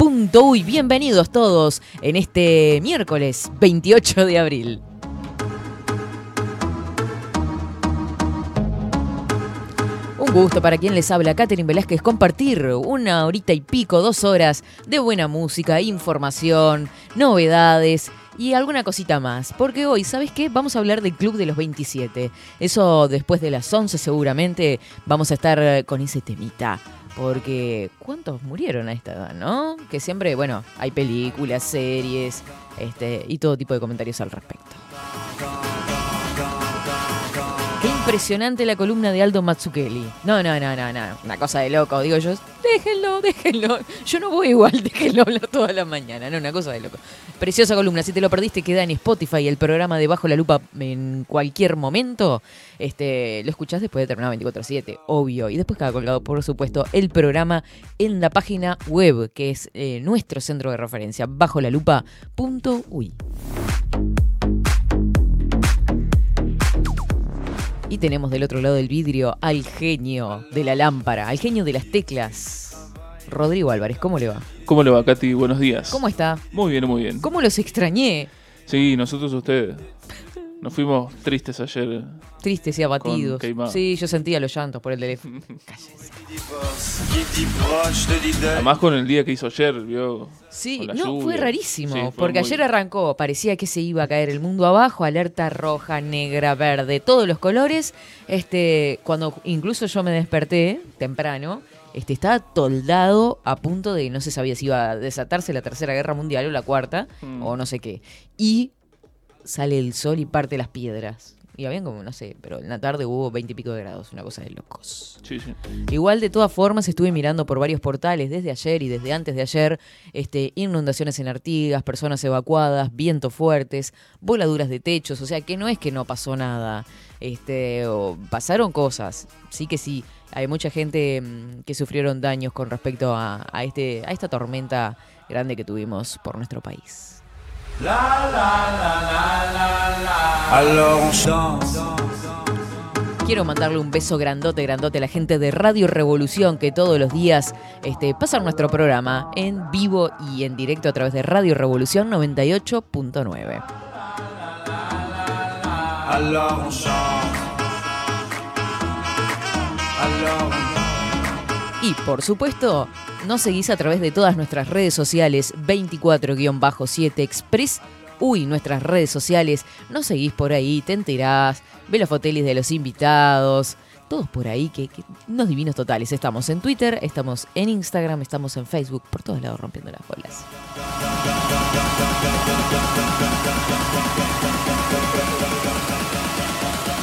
Uy, bienvenidos todos en este miércoles 28 de abril. Un gusto para quien les habla, Catherine Velázquez, compartir una horita y pico, dos horas de buena música, información, novedades y alguna cosita más. Porque hoy, ¿sabes qué? Vamos a hablar del Club de los 27. Eso después de las 11 seguramente vamos a estar con ese temita. Porque ¿cuántos murieron a esta edad, no? Que siempre, bueno, hay películas, series, este, y todo tipo de comentarios al respecto. Impresionante la columna de Aldo Mazzukeli. No, no, no, no, no. Una cosa de loco. Digo yo, déjenlo, déjenlo. Yo no voy igual, déjenlo hablar toda la mañana. No, una cosa de loco. Preciosa columna. Si te lo perdiste, queda en Spotify el programa de Bajo la Lupa en cualquier momento. Este, lo escuchás después de terminar 24-7, obvio. Y después cada colgado, por supuesto, el programa en la página web, que es eh, nuestro centro de referencia, bajo Y tenemos del otro lado del vidrio al genio de la lámpara, al genio de las teclas. Rodrigo Álvarez, ¿cómo le va? ¿Cómo le va, Katy? Buenos días. ¿Cómo está? Muy bien, muy bien. ¿Cómo los extrañé? Sí, nosotros ustedes. Nos fuimos tristes ayer. Tristes y abatidos. Sí, yo sentía los llantos por el teléfono. Cállese. Además con el día que hizo ayer, vio. Sí, no, lluvia. fue rarísimo, Sí, fue porque muy- ayer arrancó, parecía que se iba a caer el mundo abajo, alerta roja, negra, verde, todos los colores. Este, cuando incluso yo me desperté temprano, este, estaba toldado a punto de no se sabía si iba a desatarse la tercera guerra mundial o la cuarta, Mm. o no sé qué. Y sale el sol y parte las piedras. Y habían como, no sé, pero en la tarde hubo veintipico de grados, una cosa de locos. Sí, sí. Igual de todas formas estuve mirando por varios portales desde ayer y desde antes de ayer, este, inundaciones en Artigas, personas evacuadas, vientos fuertes, voladuras de techos, o sea que no es que no pasó nada, este, o pasaron cosas, sí que sí, hay mucha gente mm, que sufrieron daños con respecto a, a este, a esta tormenta grande que tuvimos por nuestro país. Alors on chante. Quiero mandarle un beso grandote, grandote a la gente de Radio Revolución que todos los días este, pasan nuestro programa en vivo y en directo a través de Radio Revolución 98.9. Alors on chante. Alors on Y por supuesto, nos seguís a través de todas nuestras redes sociales 24-7 Express. Uy, nuestras redes sociales, nos seguís por ahí, te enterás, ve los fotelis de los invitados, todos por ahí, que, que divinos totales. Estamos en Twitter, estamos en Instagram, estamos en Facebook, por todos lados rompiendo las bolas.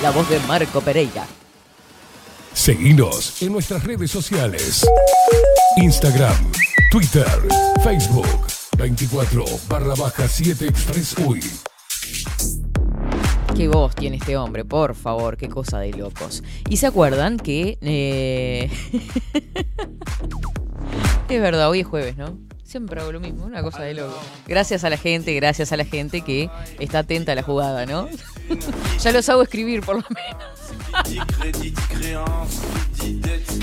La voz de Marco Pereira. Seguinos en nuestras redes sociales. Instagram, Twitter, Facebook. 24 barra baja 7 Express UI. Qué voz tiene este hombre, por favor, qué cosa de locos. Y se acuerdan que... eh, es verdad, hoy es jueves, ¿no? Siempre hago lo mismo, una cosa de loco. Gracias a la gente, gracias a la gente que está atenta a la jugada, ¿no? ya los hago escribir, por lo menos.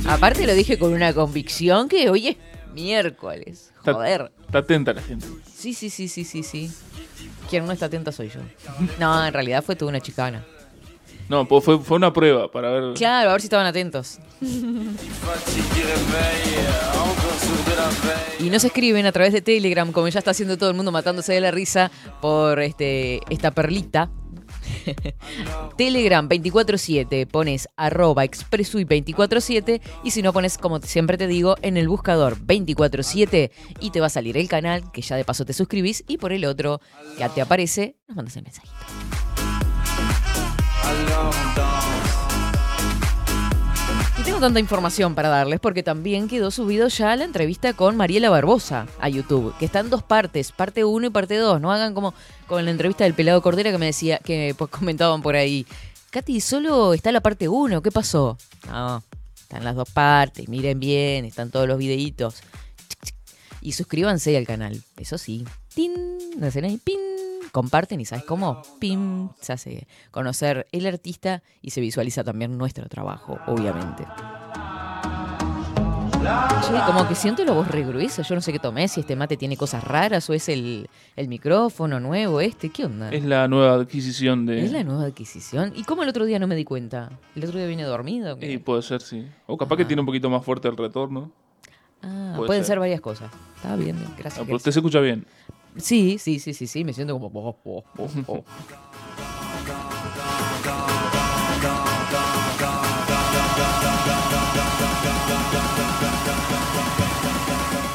Aparte lo dije con una convicción que hoy es miércoles. Joder. Está atenta la gente. Sí, sí, sí, sí, sí, sí. Quien no está atenta soy yo. No, en realidad fue toda una chicana. No, pues fue, fue una prueba para ver. Claro, a ver si estaban atentos. Y nos escriben a través de Telegram, como ya está haciendo todo el mundo matándose de la risa por este, esta perlita. Telegram 24-7, pones arroba expresui 24-7 y si no pones, como siempre te digo, en el buscador 24-7 y te va a salir el canal, que ya de paso te suscribís, y por el otro que te aparece, nos mandas el mensajito. Tanta información para darles porque también quedó subido ya la entrevista con Mariela Barbosa a YouTube, que está en dos partes, parte 1 y parte 2. No hagan como con la entrevista del pelado Cordera que me decía, que pues, comentaban por ahí. Katy, solo está la parte 1, ¿qué pasó? No, están las dos partes, miren bien, están todos los videitos. Y suscríbanse al canal, eso sí. ¡Tin! ¿No hacen ahí? ¡Pin! Comparten y ¿sabes cómo? ¡Pim! Se hace conocer el artista y se visualiza también nuestro trabajo, obviamente. Che, como que siento la voz re gruesa, yo no sé qué tomé, si este mate tiene cosas raras o es el, el micrófono nuevo este, ¿qué onda? Es la nueva adquisición de. ¿Es la nueva adquisición? ¿Y cómo el otro día no me di cuenta? ¿El otro día vine dormido? Y puede ser, sí. O capaz que tiene un poquito más fuerte el retorno. ah, puede pueden ser. ser varias cosas. Está bien, gracias. Ah, pero usted se escucha bien. Sí, sí, sí, sí, sí, me siento como... oh, oh, oh.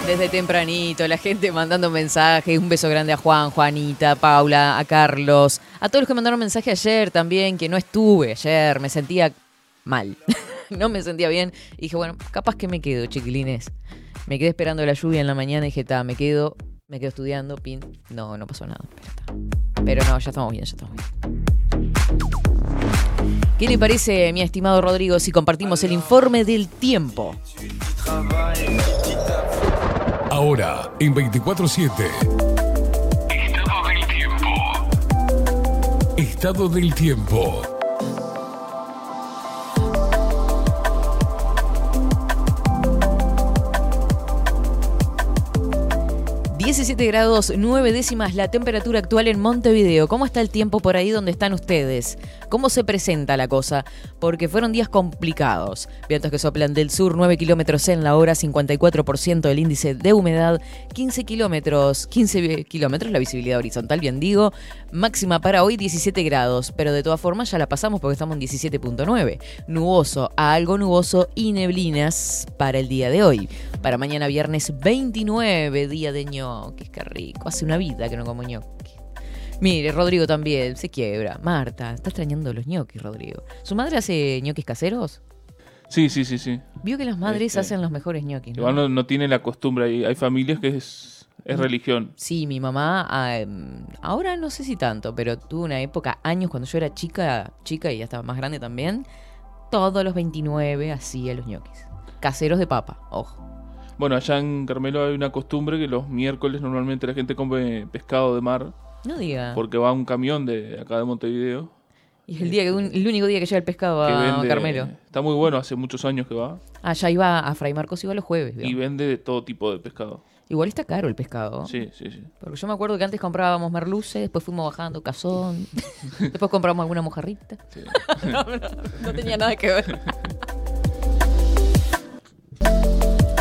Desde tempranito, la gente mandando mensajes, un beso grande a Juan, Juanita, Paula, a Carlos, a todos los que mandaron mensaje ayer también, que no estuve ayer, me sentía mal, no me sentía bien, y dije, bueno, capaz que me quedo, chiquilines. Me quedé esperando la lluvia en la mañana y dije, ta, me quedo, me quedo estudiando, pin. No, no pasó nada, pero no, ya estamos bien, ya estamos bien. ¿Qué le parece, mi estimado Rodrigo, si compartimos el informe del tiempo? Ahora, en 24-7. Estado del tiempo. Estado del tiempo. 17 grados 9 décimas la temperatura actual en Montevideo. ¿Cómo está el tiempo por ahí donde están ustedes? ¿Cómo se presenta la cosa? Porque fueron días complicados. Vientos que soplan del sur 9 kilómetros en la hora, 54% del índice de humedad, 15 kilómetros, 15 kilómetros la visibilidad horizontal, bien digo. Máxima para hoy 17 grados, pero de todas formas ya la pasamos porque estamos en 17.9. Nuboso algo nuboso y neblinas para el día de hoy. Para mañana viernes 29, día de ñoquis, qué rico. Hace una vida que no como ñoquis. Mire, Rodrigo también se quiebra. Marta, está extrañando los ñoquis, Rodrigo. ¿Su madre hace ñoquis caseros? Sí, sí, sí, sí. Vio que las madres Este, hacen los mejores ñoquis. ¿no? Igual no, no tiene la costumbre. Hay, hay familias que es, es religión. Sí, mi mamá, ah, em, ahora no sé si tanto, pero tuvo una época, años, cuando yo era chica, chica y ya estaba más grande también, todos los 29 hacía los ñoquis. Caseros de papa, ojo. Bueno, allá en Carmelo hay una costumbre que los miércoles normalmente la gente come pescado de mar No diga. porque va un camión de acá de Montevideo Y es el, día que, un- el único día que llega el pescado a vende. Carmelo. Está muy bueno, hace muchos años que va Ah, ya iba a Fray Marcos, iba los jueves. y vende de todo tipo de pescado. Igual está caro el pescado. Sí, sí, sí. Porque yo me acuerdo que antes comprábamos merluce, después fuimos bajando cazón, después compramos alguna mojarrita. sí. no, no, no tenía nada que ver.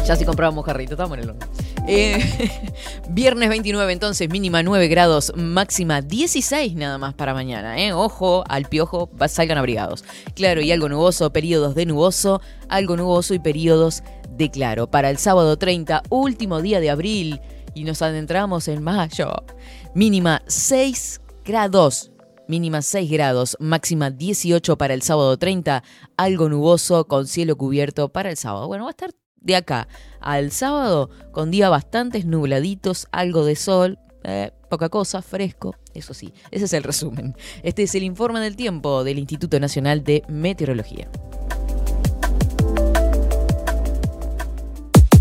ya sí comprábamos mojarrita, estamos en el horno. Eh, viernes 29 entonces, mínima 9 grados, máxima 16 nada más para mañana. ¿eh? Ojo al piojo, salgan abrigados. Claro, y algo nuboso, periodos de nuboso, algo nuboso y periodos de claro. Para el sábado 30, último día de abril, y nos adentramos en mayo. Mínima 6 grados. Mínima 6 grados, máxima 18 para el sábado 30, algo nuboso con cielo cubierto para el sábado. Bueno, va a estar de acá al sábado con días bastante nubladitos, algo de sol, eh, poca cosa, fresco, eso sí, ese es el resumen. Este es el informe del tiempo del Instituto Nacional de Meteorología.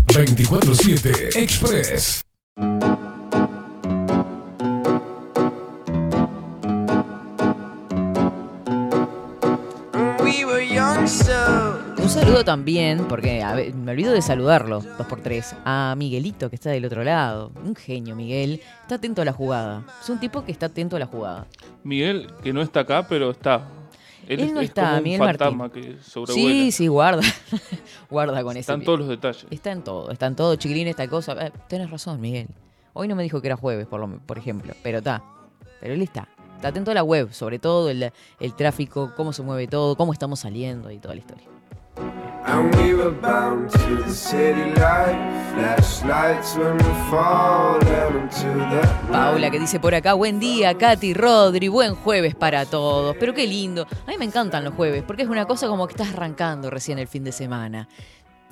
24-7 Express. Un saludo también, porque a ver, me olvido de saludarlo, dos por tres, a Miguelito que está del otro lado. Un genio, Miguel. Está atento a la jugada. Es un tipo que está atento a la jugada. Miguel, que no está acá, pero está. Él, no es está, como un Miguel fantasma que sobrevuela. Sí, sí, guarda. guarda con ese. Están todos los detalles. Está en todo, está en todo, chiquilín, esta cosa. Eh, tenés razón, Miguel. Hoy no me dijo que era jueves, por, lo, por ejemplo, pero está. Pero él está. Está atento a la web, sobre todo el, el tráfico, cómo se mueve todo, cómo estamos saliendo y toda la historia. And we were bound to the city the Paula que dice por acá, buen día, Katy, Rodri, buen jueves para todos. Pero qué lindo. A mí me encantan los jueves, porque es una cosa como que estás arrancando recién el fin de semana.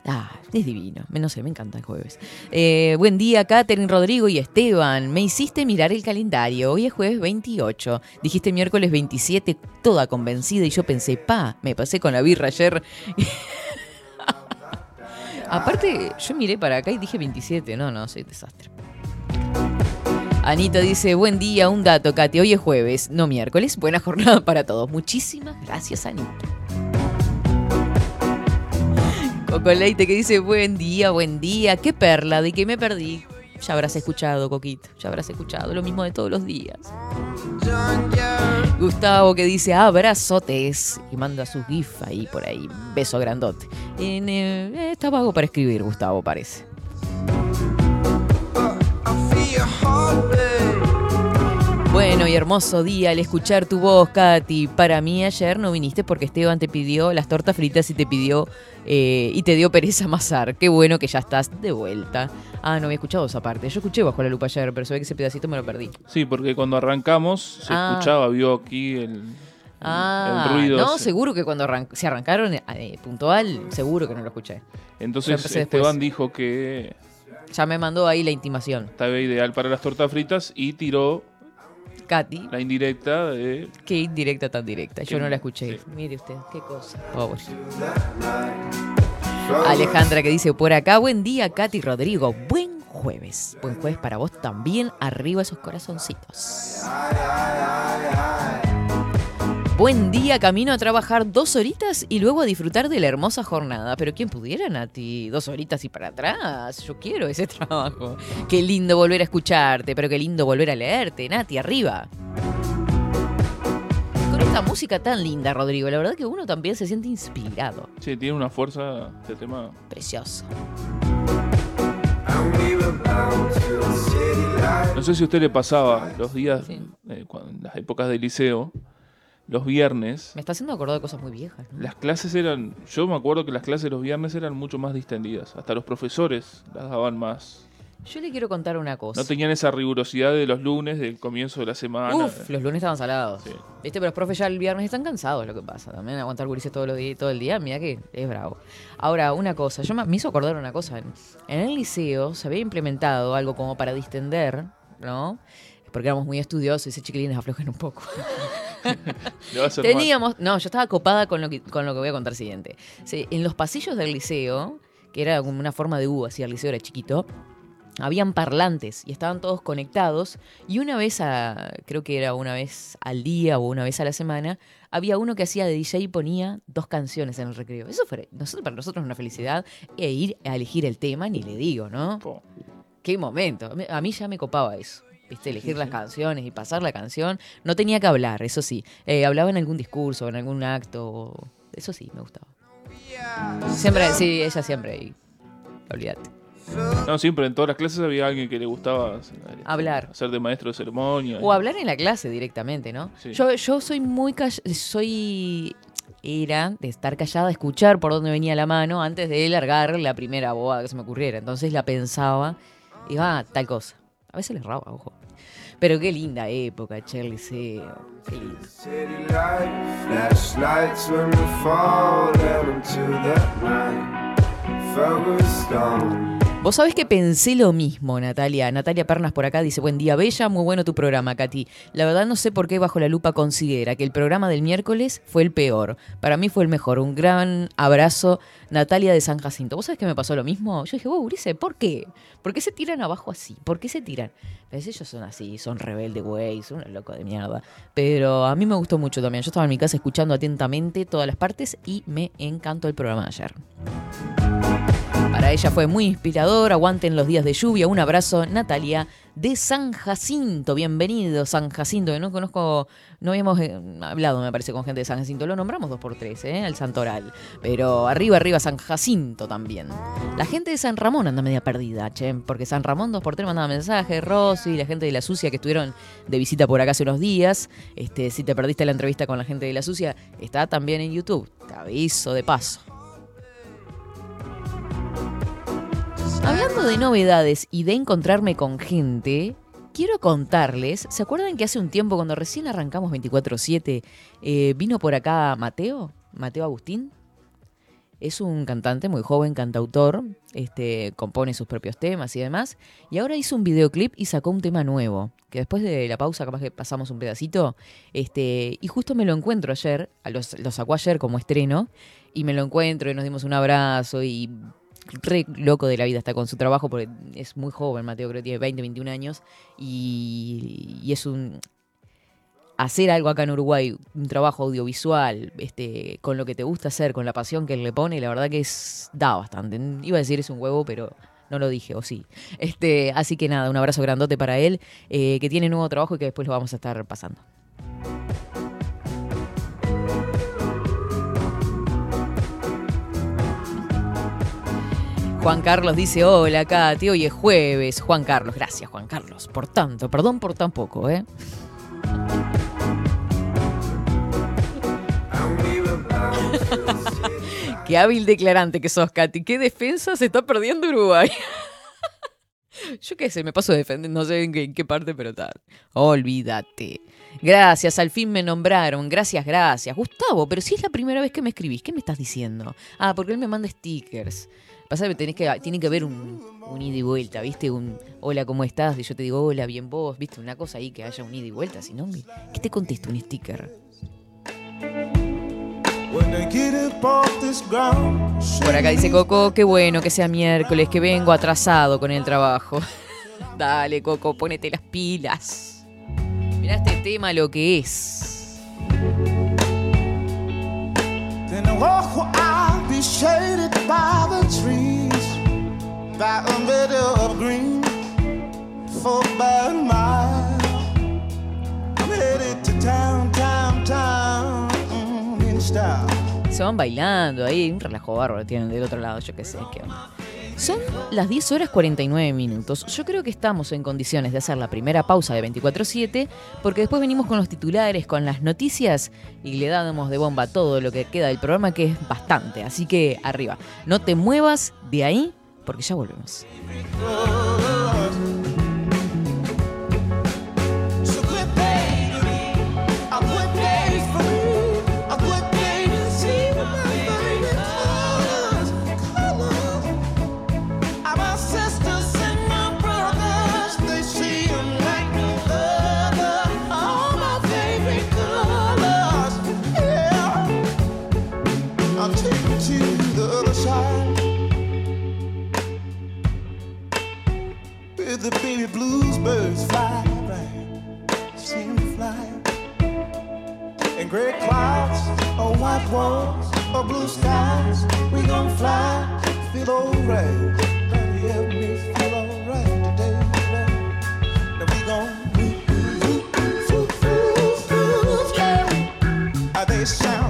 Ah, es divino. No sé, me encanta el jueves. Eh, buen día, Catherine, Rodrigo y Esteban. Me hiciste mirar el calendario. Hoy es jueves 28. Dijiste miércoles 27, toda convencida. Y yo pensé, pa, me pasé con la birra ayer. Aparte, yo miré para acá y dije 27. No, no, soy desastre. Anita dice, buen día, un dato, Katy. Hoy es jueves, no miércoles. Buena jornada para todos. Muchísimas gracias, Anita. Coco Leite que dice, buen día, buen día. Qué perla, de que me perdí. Ya habrás escuchado, Coquito. Ya habrás escuchado lo mismo de todos los días. Gustavo que dice abrazotes y manda su gif ahí por ahí. Beso grandote. En, eh, está vago para escribir, Gustavo, parece. Bueno y hermoso día al escuchar tu voz, Katy. Para mí ayer no viniste porque Esteban te pidió las tortas fritas y te pidió eh, y te dio pereza amasar. Qué bueno que ya estás de vuelta. Ah, no había escuchado esa parte. Yo escuché bajo la lupa ayer, pero se ve que ese pedacito me lo perdí. Sí, porque cuando arrancamos se Ah. escuchaba, vio aquí el, Ah, el ruido. no, seguro que cuando arran- se arrancaron eh, puntual, seguro que no lo escuché. Entonces Esteban después. dijo que Ya me mandó ahí la intimación. estaba ideal para las tortas fritas y tiró Katy, la indirecta de... qué indirecta tan directa. Yo Qué- no la escuché. sí. Mire usted, qué cosa. Pobre. Alejandra que dice por acá, buen día, Katy Rodrigo. Buen jueves. Buen jueves para vos también. Arriba esos corazoncitos. Buen día, camino a trabajar dos horitas y luego a disfrutar de la hermosa jornada. Pero ¿quién pudiera, Nati? Dos horitas y para atrás. Yo quiero ese trabajo. Qué lindo volver a escucharte, pero qué lindo volver a leerte, Nati, arriba. Con esta música tan linda, Rodrigo, la verdad que uno también se siente inspirado. Sí, tiene una fuerza este tema. Precioso. No sé si a usted le pasaba los días, Sí. eh, cuando- en las épocas de liceo, los viernes, Me está haciendo acordar de cosas muy viejas. ¿no? las clases eran, yo me acuerdo que las clases los viernes eran mucho más distendidas, hasta los profesores las daban más. Yo le quiero contar una cosa. No tenían esa rigurosidad de los lunes, del comienzo de la semana. Uf, los lunes estaban salados. Sí. ¿Viste? Pero los profes ya el viernes están cansados, lo que pasa. También aguantar gurises todo, los días, todo el día, mira que es bravo. Ahora, una cosa, yo me, hizo acordar una cosa. En, en el liceo se había implementado algo como para distender, ¿no? Porque éramos muy estudiosos y ese chiquilines aflojen un poco. Teníamos, no, yo estaba copada con lo que, con lo que voy a contar siguiente. Sí, en los pasillos del liceo, que era como una forma de U, así el liceo era chiquito, habían parlantes y estaban todos conectados y una vez a, creo que era una vez al día o una vez a la semana, había uno que hacía de DJ y ponía dos canciones en el recreo. Eso fue nosotros, para nosotros una felicidad e ir a elegir el tema, ni le digo, ¿no? Po. Qué momento. A mí ya me copaba eso. ¿Viste? Elegir las canciones y pasar la canción. No tenía que hablar, eso sí. Eh, hablaba en algún discurso, en algún acto. Eso sí, me gustaba. Siempre, sí, ella siempre. Y, olvídate. No, siempre en todas las clases había alguien que le gustaba eh, Hablar. hacer de maestro de ceremonia. O hablar en la clase directamente, ¿no? Sí. Yo, yo soy muy call- soy era de estar callada, escuchar por dónde venía la mano antes de largar la primera boda que se me ocurriera. Entonces la pensaba y va, ah, tal cosa. A veces le erraba, ojo. Pero qué linda época, che, el liceo. Qué lindo. Vos sabés que pensé lo mismo, Natalia. Natalia Pernas por acá dice, buen día, Bella, muy bueno tu programa, Katy. La verdad no sé por qué Bajo la Lupa considera que el programa del miércoles fue el peor. Para mí fue el mejor. Un gran abrazo, Natalia de San Jacinto. ¿Vos sabés que me pasó lo mismo? Yo dije, vos, Urice, ¿por qué? ¿Por qué se tiran abajo así? ¿Por qué se tiran? Pues ellos son así, son rebelde, güey, son unos locos de mierda. Pero a mí me gustó mucho también. Yo estaba en mi casa escuchando atentamente todas las partes y me encantó el programa de ayer. Para ella fue muy inspirador, aguanten los días de lluvia. Un abrazo, Natalia de San Jacinto. Bienvenido, San Jacinto, que no conozco, no habíamos eh, hablado, me parece, con gente de San Jacinto. Lo nombramos dos por tres, ¿eh? El Santoral. Pero arriba, arriba, San Jacinto también. La gente de San Ramón anda media perdida, che, porque San Ramón dos por tres mandaba mensajes, Rosy, la gente de La Sucia que estuvieron de visita por acá hace unos días. Este, si te perdiste la entrevista con la gente de La Sucia, está también en YouTube. Te aviso de paso. Hablando de novedades y de encontrarme con gente, quiero contarles, ¿se acuerdan que hace un tiempo cuando recién arrancamos 24/7 eh, vino por acá Mateo? Mateo Agustín. Es un cantante muy joven, cantautor, este, compone sus propios temas y demás. Y ahora hizo un videoclip y sacó un tema nuevo. Que después de la pausa, capaz que pasamos un pedacito. Este, y justo me lo encuentro ayer, a los- lo sacó ayer como estreno. Y me lo encuentro y nos dimos un abrazo y re loco de la vida está con su trabajo porque es muy joven, Mateo, creo que tiene 20, 21 años y, y es un hacer algo acá en Uruguay, un trabajo audiovisual, este, con lo que te gusta hacer, con la pasión que él le pone, la verdad que es da bastante. Iba a decir es un huevo, pero no lo dije, o sí. Este, así que nada, un abrazo grandote para él, eh, que tiene nuevo trabajo y que después lo vamos a estar pasando. Juan Carlos dice, hola Katy, hoy es jueves. Juan Carlos, gracias Juan Carlos, por tanto, perdón por tan poco, ¿eh? Qué hábil declarante que sos, Katy. ¿Qué defensa se está perdiendo Uruguay? Yo qué sé, me paso defendiendo, no sé en qué, en qué parte, pero tal. Olvídate. Gracias, al fin me nombraron. Gracias, gracias. Gustavo, pero si es la primera vez que me escribís, ¿qué me estás diciendo? Ah, porque él me manda stickers. Pasa que, tenés que tiene que haber un, un ida y vuelta, ¿viste? Un hola, ¿cómo estás? Y yo te digo hola, bien vos, ¿viste? Una cosa ahí que haya un ida y vuelta, si no, ¿qué te contesto? Un sticker. Por acá dice Coco, qué bueno que sea miércoles, que vengo atrasado con el trabajo. Dale, Coco, ponete las pilas. Mirá este tema lo que es. Shaded by the trees, by a meadow of green, for by a mile. I'm headed to town, town, town, in style. Se van bailando ahí, un relajo bárbaro tienen del otro lado, yo qué sé, qué onda. Son las 10 horas 49 minutos. Yo creo que estamos en condiciones de hacer la primera pausa de 24-7, porque después venimos con los titulares, con las noticias y le damos de bomba todo lo que queda del programa, que es bastante. Así que arriba, no te muevas de ahí, porque ya volvemos. Gray clouds, or white walls, or blue skies, we gon' fly, feel alright. Daddy, help me feel alright today. Now we gon' move, move, move, move, move, yeah. They sound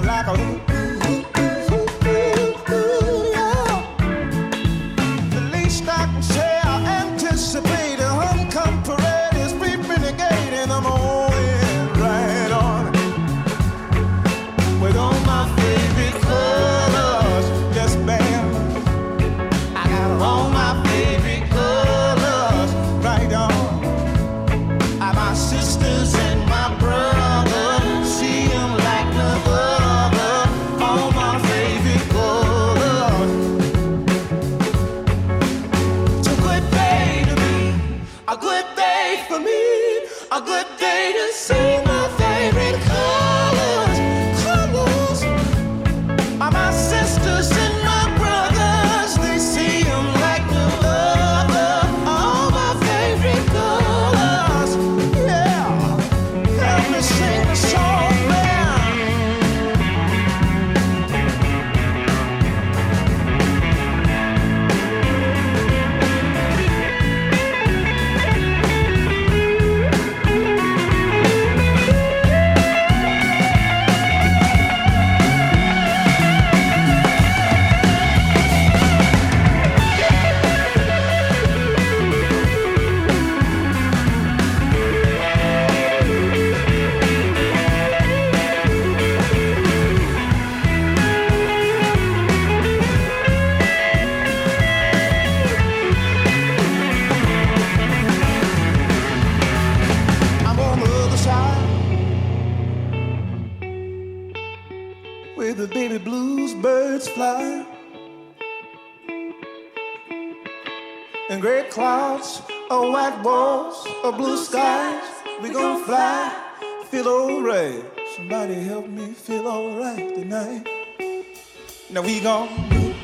feel alright tonight. Now we gon'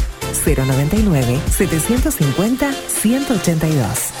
099-750-182.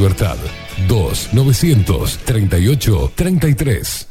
2-938-33.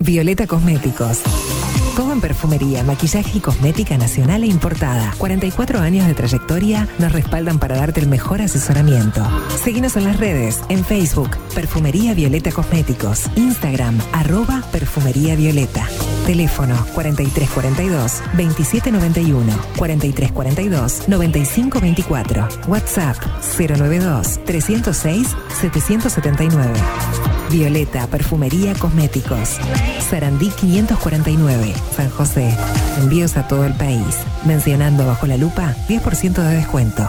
Violeta Cosméticos. Todo en perfumería, maquillaje y cosmética nacional e importada. 44 años de trayectoria nos respaldan para darte el mejor asesoramiento. Seguinos en las redes, en Facebook, Perfumería Violeta Cosméticos, Instagram, arroba Perfumería Violeta. Teléfono 4342-2791, 4342-9524, WhatsApp 092-306-779. Violeta Perfumería Cosméticos. Sarandí 549, San José. Envíos a todo el país. Mencionando bajo la lupa 10% de descuento.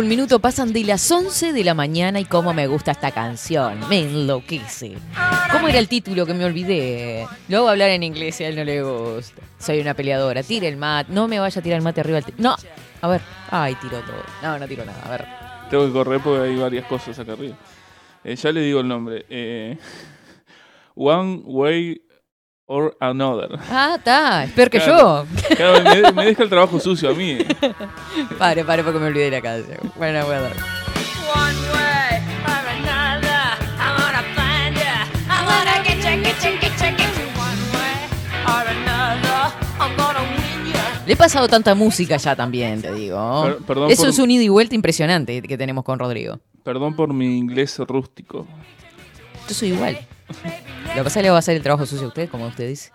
Un minuto pasan de las 11 de la mañana y cómo me gusta esta canción. Me enloquece. ¿Cómo era el título que me olvidé? Lo hago hablar en inglés y a él no le gusta. Soy una peleadora. Tire el mate. No me vaya a tirar el mate arriba. No. A ver. Ay, tiró todo. No, no tiro nada. A ver. Tengo que correr porque hay varias cosas acá arriba. Eh, ya le digo el nombre. Eh, one Way or Another. Ah, está. Es peor que Claro. yo. Claro, me, me deja el trabajo sucio a mí. Pare, pare, porque me olvidé de la canción. Bueno, voy a dar. Le he pasado tanta música ya también, te digo. Per- perdón Eso por- es un ida y vuelta impresionante que tenemos con Rodrigo. Perdón por mi inglés rústico. Yo soy igual. Lo que pasa es que le voy a hacer el trabajo sucio a usted, como usted dice.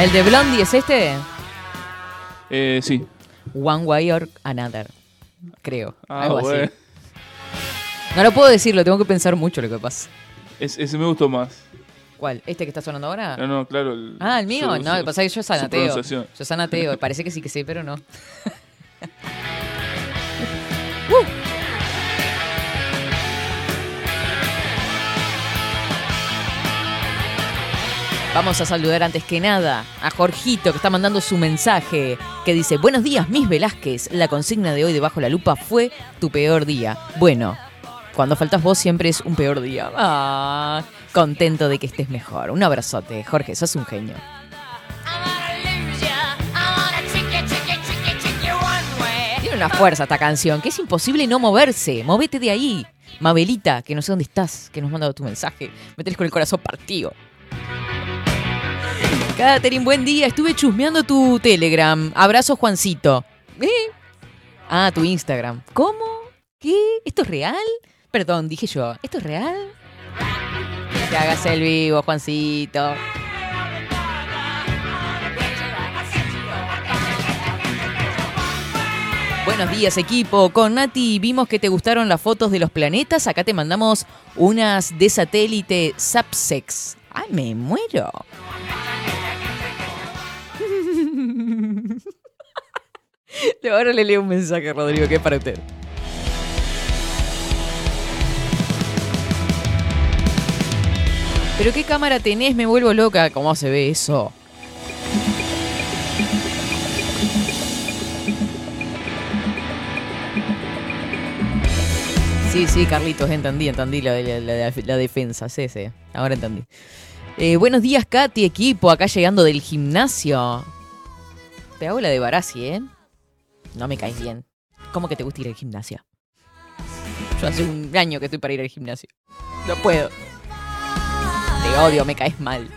¿El de Blondie es este? Eh, sí. One Way or Another. Creo. Ah, algo así. No lo puedo decir, lo tengo que pensar mucho lo que pasa. Es- ese me gustó más. ¿Cuál? ¿Este que está sonando ahora? No, no, claro. el- Ah, el mío. su- no, lo que pasa es que yo sanateo. Yo sanateo. Parece que sí que sé, pero no. Vamos a saludar antes que nada a Jorgito que está mandando su mensaje que dice, buenos días, Miss Velázquez. La consigna de hoy debajo la lupa fue tu peor día. Bueno, cuando faltas vos siempre es un peor día. Ah, contento de que estés mejor. Un abrazote, Jorge, sos un genio. Tiene una fuerza esta canción, que es imposible no moverse. Movete de ahí. Mabelita, que no sé dónde estás, que nos manda tu mensaje. Me con el corazón partido. Catherine, buen día. Estuve chusmeando tu Telegram. Abrazo, Juancito. ¿Eh? Ah, tu Instagram. ¿Cómo? ¿Qué? ¿Esto es real? Perdón, dije yo. ¿Esto es real? Que hagas el vivo, Juancito. Buenos días equipo, con Nati vimos que te gustaron las fotos de los planetas, acá te mandamos unas de satélite Sapsex. ¡Ay, me muero! Ahora le leo un mensaje, Rodrigo, que es para usted. ¿Pero qué cámara tenés? Me vuelvo loca. ¿Cómo se ve eso? Sí, sí, Carlitos, entendí, entendí la, la- defensa, sí, sí, ahora entendí. Eh, buenos días, Katy, equipo, acá llegando del gimnasio. Te hago la de Barassi, ¿eh? No me caes bien. ¿Cómo que te gusta ir al gimnasio? Yo hace un año que estoy para ir al gimnasio. No puedo. Te odio, me caes mal.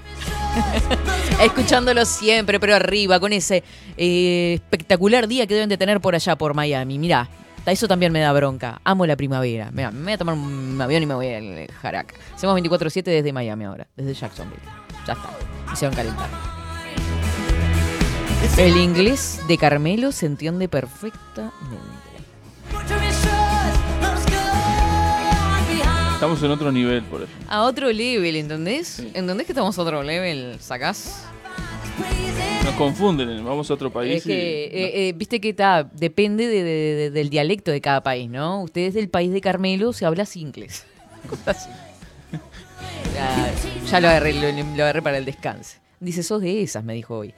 Escuchándolo siempre, pero arriba, con ese eh, espectacular día que deben de tener por allá, por Miami. Mirá, eso también me da bronca. Amo la primavera. Mirá, me voy a tomar un avión y me voy al Jarac. Hacemos 24-7 desde Miami ahora, desde Jacksonville. Ya está. Me hicieron calentar. El inglés de Carmelo se entiende perfectamente. Estamos en otro nivel, por eso. A otro level, ¿entendés? ¿Entendés que estamos a otro level? ¿Sacás? Nos confunden, vamos a otro país. Es que, y- eh, eh, viste que está, depende de- de- de- del dialecto de cada país, ¿no? Ustedes del país de Carmelo se habla así. Ya, ya lo, agarré, lo, lo agarré para el descanso. Dice, sos de esas, me dijo hoy.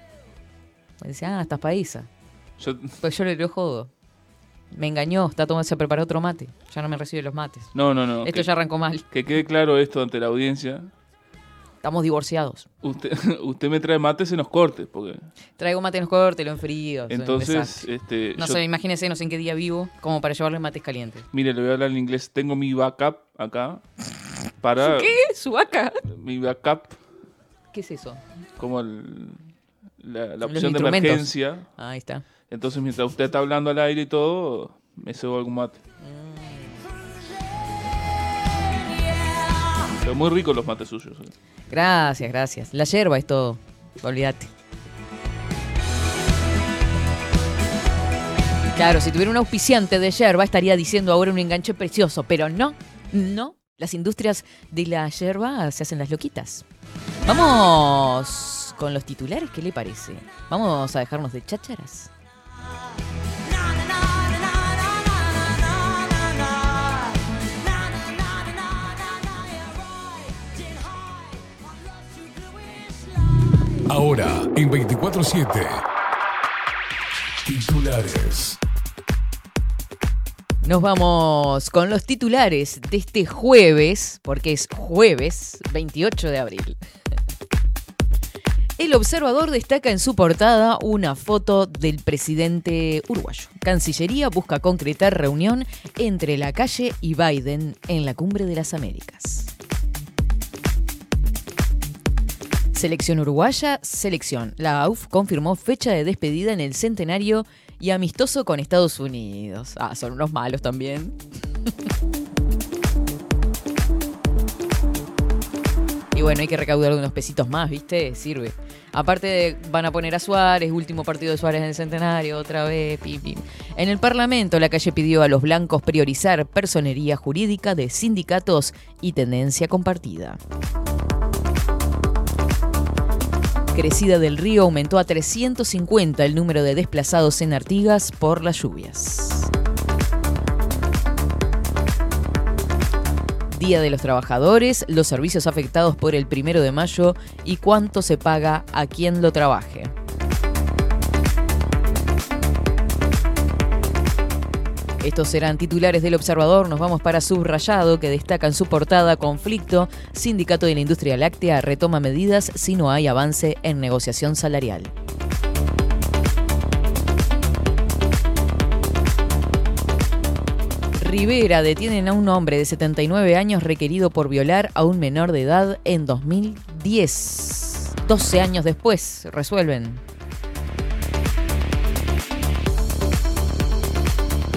Me dice, ah, estás paisa. Yo- Pues yo le lo jodo. Me engañó, está tomando, se preparó otro mate. Ya no me recibe los mates. no, no, no. Esto que, ya arrancó mal. que quede claro esto ante la audiencia. Estamos divorciados. Usted, usted me trae mates en los cortes, porque Traigo mate en los cortes, lo en frío. soy un entonces, este, No yo- sé, imagínense, no sé en qué día vivo, como para llevarle mates calientes. mire, le voy a hablar en inglés. Tengo mi backup acá para ¿Qué? ¿Su vaca? mi backup ¿Qué es eso? como el- la, opción de emergencia. Ahí está. Entonces, mientras usted está hablando al aire y todo, me cebo algún mate. Pero muy ricos los mates suyos. eh. Gracias, gracias. La yerba es todo. Olvídate. Claro, si tuviera un auspiciante de yerba estaría diciendo ahora un enganche precioso, pero no, no. Las industrias de la yerba se hacen las loquitas. Vamos con los titulares, ¿qué le parece? Vamos a dejarnos de chácharas. Ahora, en 24-7. Titulares. Nos vamos con los titulares de este jueves, porque es jueves 28 de abril. El observador destaca en su portada una foto del presidente uruguayo. Cancillería busca concretar reunión entre la calle y Biden en la cumbre de las Américas. Selección uruguaya, selección. La AUF confirmó fecha de despedida en el centenario y amistoso con Estados Unidos. Ah, son unos malos también. Y bueno, hay que recaudar unos pesitos más, ¿viste? Sirve. Aparte de- van a poner a Suárez, último partido de Suárez en el centenario, otra vez, pim, pim. En el Parlamento, la calle pidió a los blancos priorizar personería jurídica de sindicatos y tendencia compartida. Crecida del río aumentó a 350 el número de desplazados en Artigas por las lluvias. Día de los Trabajadores, los servicios afectados por el primero de mayo y cuánto se paga a quien lo trabaje. Estos serán titulares del Observador. Nos vamos para Subrayado, que destaca en su portada conflicto. Sindicato de la Industria Láctea retoma medidas si no hay avance en negociación salarial. Rivera detienen a un hombre de 79 años requerido por violar a un menor de edad en 2010. 12 años después, resuelven.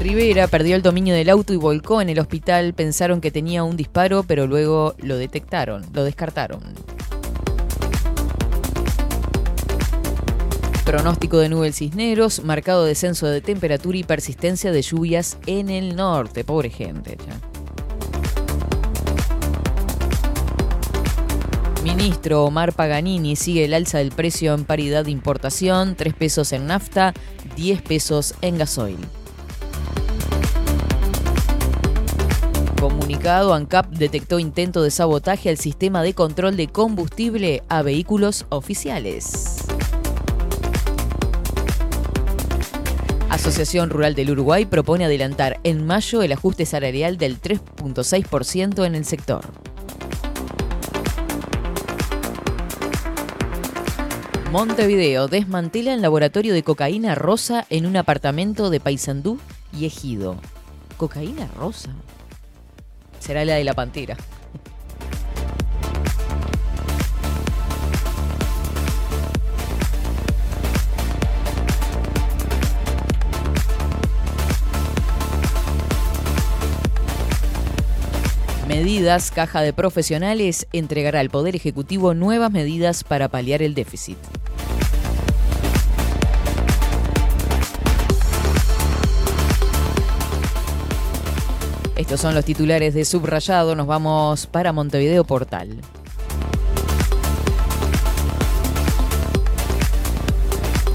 Rivera perdió el dominio del auto y volcó en el hospital. Pensaron que tenía un disparo, pero luego lo detectaron, lo descartaron. Pronóstico de nubes cisneros, marcado descenso de temperatura y persistencia de lluvias en el norte. Pobre gente. Ministro Omar Paganini sigue el alza del precio en paridad de importación, 3 pesos en nafta, 10 pesos en gasoil. Comunicado, ANCAP detectó intento de sabotaje al sistema de control de combustible a vehículos oficiales. Asociación Rural del Uruguay propone adelantar en mayo el ajuste salarial del 3.6% en el sector. Montevideo desmantela el laboratorio de cocaína rosa en un apartamento de Paysandú y Ejido. ¿Cocaína rosa? Será la de la pantera. Medidas, Caja de Profesionales entregará al Poder Ejecutivo nuevas medidas para paliar el déficit. Estos son los titulares de Subrayado. Nos vamos para Montevideo Portal.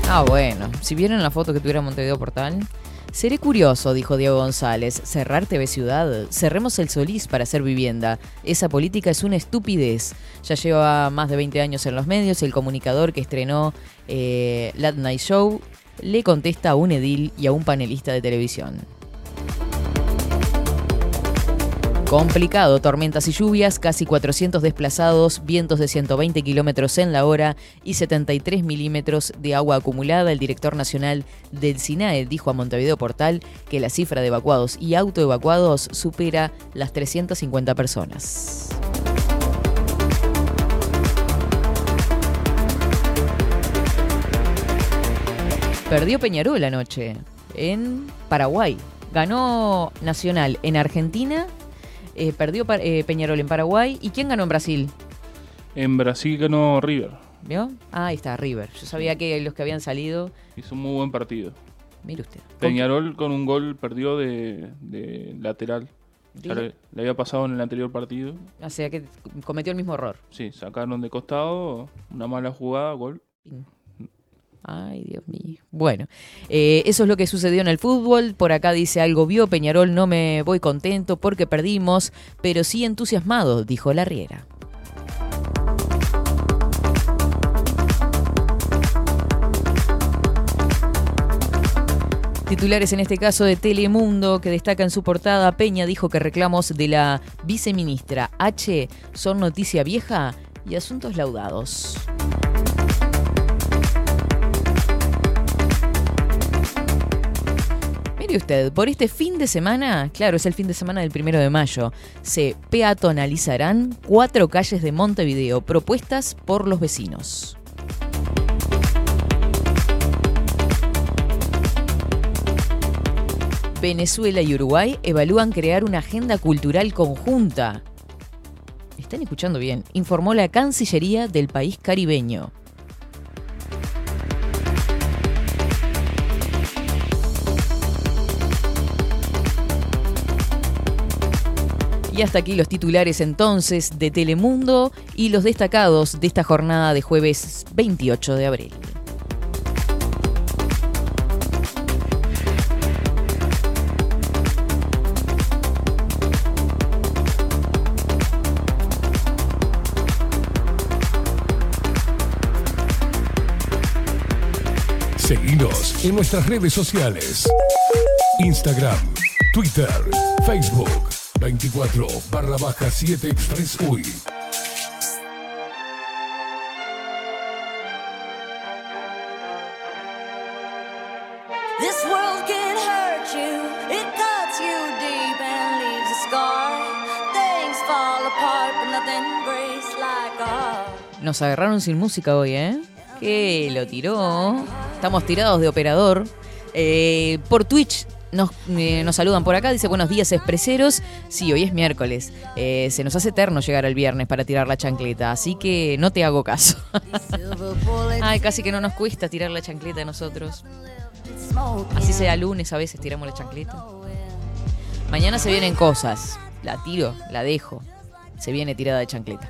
Ah, bueno. Si vieron la foto que tuviera Montevideo Portal. Seré curioso, dijo Diego González. Cerrar TV Ciudad. Cerremos el Solís para hacer vivienda. Esa política es una estupidez. Ya lleva más de 20 años en los medios. El comunicador que estrenó eh, Late Night Show le contesta a un edil y a un panelista de televisión. Complicado, tormentas y lluvias, casi 400 desplazados, vientos de 120 kilómetros en la hora y 73 milímetros de agua acumulada. El director nacional del SINAE dijo a Montevideo Portal que la cifra de evacuados y autoevacuados supera las 350 personas. Perdió Peñarol anoche en Paraguay. Ganó Nacional en Argentina, eh, perdió eh, Peñarol en Paraguay. ¿Y quién ganó en Brasil? En Brasil ganó River. ¿Vio? Ah, ahí está, River. Yo sabía que los que habían salido. Hizo un muy buen partido. Mire usted. Peñarol con un gol perdió de, de lateral. Ya le, le había pasado en el anterior partido. O sea que cometió el mismo error. Sí, sacaron de costado, una mala jugada, gol. Ay, Dios mío. Bueno, eh, eso es lo que sucedió en el fútbol. Por acá dice algo vio Peñarol, no me voy contento porque perdimos, pero sí entusiasmado, dijo la Riera. Titulares en este caso de Telemundo que destaca en su portada, Peña dijo que reclamos de la viceministra H son noticia vieja y asuntos laudados. Usted, por este fin de semana, claro, es el fin de semana del primero de mayo, se peatonalizarán cuatro calles de Montevideo propuestas por los vecinos. Venezuela y Uruguay evalúan crear una agenda cultural conjunta. Están escuchando bien, informó la Cancillería del país caribeño. Y hasta aquí los titulares entonces de Telemundo y los destacados de esta jornada de jueves 28 de abril. Seguinos en nuestras redes sociales. Instagram, Twitter, Facebook, 24 barra baja 7 Express UI. This world can hurt you, it cuts you deep and leaves a scar. Things fall apart, but nothing breaks like a heart. Nos agarraron sin música hoy, ¿eh? Que lo tiró. Estamos tirados de operador. Eh, por Twitch nos, eh, nos saludan por acá. Dice buenos días, expreseros. Sí, hoy es miércoles. Eh, se nos hace eterno llegar al viernes para tirar la chancleta. Así que no te hago caso. Ay, casi que no nos cuesta tirar la chancleta a nosotros. Así sea lunes, a veces tiramos la chancleta. Mañana se vienen cosas. La tiro, la dejo. Se viene tirada de chancleta.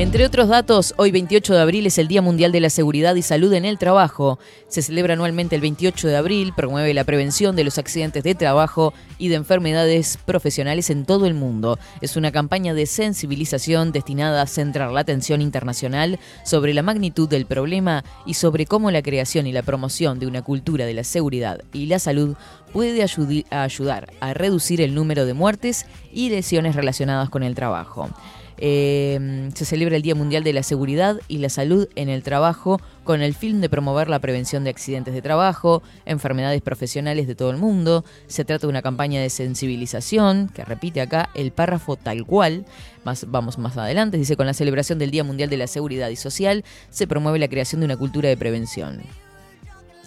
Entre otros datos, hoy 28 de abril es el Día Mundial de la Seguridad y Salud en el Trabajo. Se celebra anualmente el 28 de abril, promueve la prevención de los accidentes de trabajo y de enfermedades profesionales en todo el mundo. Es una campaña de sensibilización destinada a centrar la atención internacional sobre la magnitud del problema y sobre cómo la creación y la promoción de una cultura de la seguridad y la salud puede ayudar a reducir el número de muertes y lesiones relacionadas con el trabajo. Eh, se celebra el Día Mundial de la Seguridad y la Salud en el Trabajo con el fin de promover la prevención de accidentes de trabajo, enfermedades profesionales de todo el mundo. Se trata de una campaña de sensibilización que repite acá el párrafo tal cual. Más, vamos más adelante, dice, con la celebración del Día Mundial de la Seguridad y Social se promueve la creación de una cultura de prevención.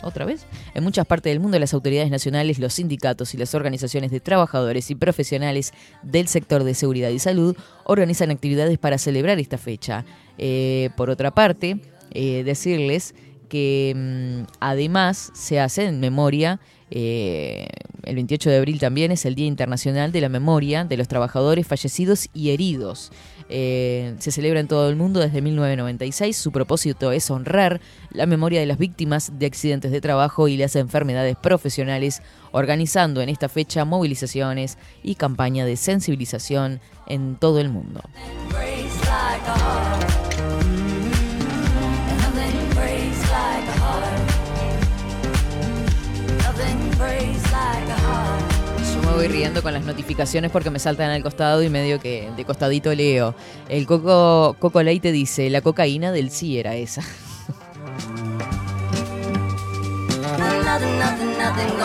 ¿Otra vez? En muchas partes del mundo, las autoridades nacionales, los sindicatos y las organizaciones de trabajadores y profesionales del sector de seguridad y salud organizan actividades para celebrar esta fecha. Eh, por otra parte, eh, decirles que mm, además se hace en memoria, eh, el 28 de abril también es el Día Internacional de la Memoria de los Trabajadores Fallecidos y Heridos. Eh, se celebra en todo el mundo desde 1996. Su propósito es honrar la memoria de las víctimas de accidentes de trabajo y las enfermedades profesionales, organizando en esta fecha movilizaciones y campaña de sensibilización en todo el mundo. Voy riendo con las notificaciones porque me saltan al costado y medio que de costadito leo. El Coco, Coco Leite dice, la cocaína del sí era esa.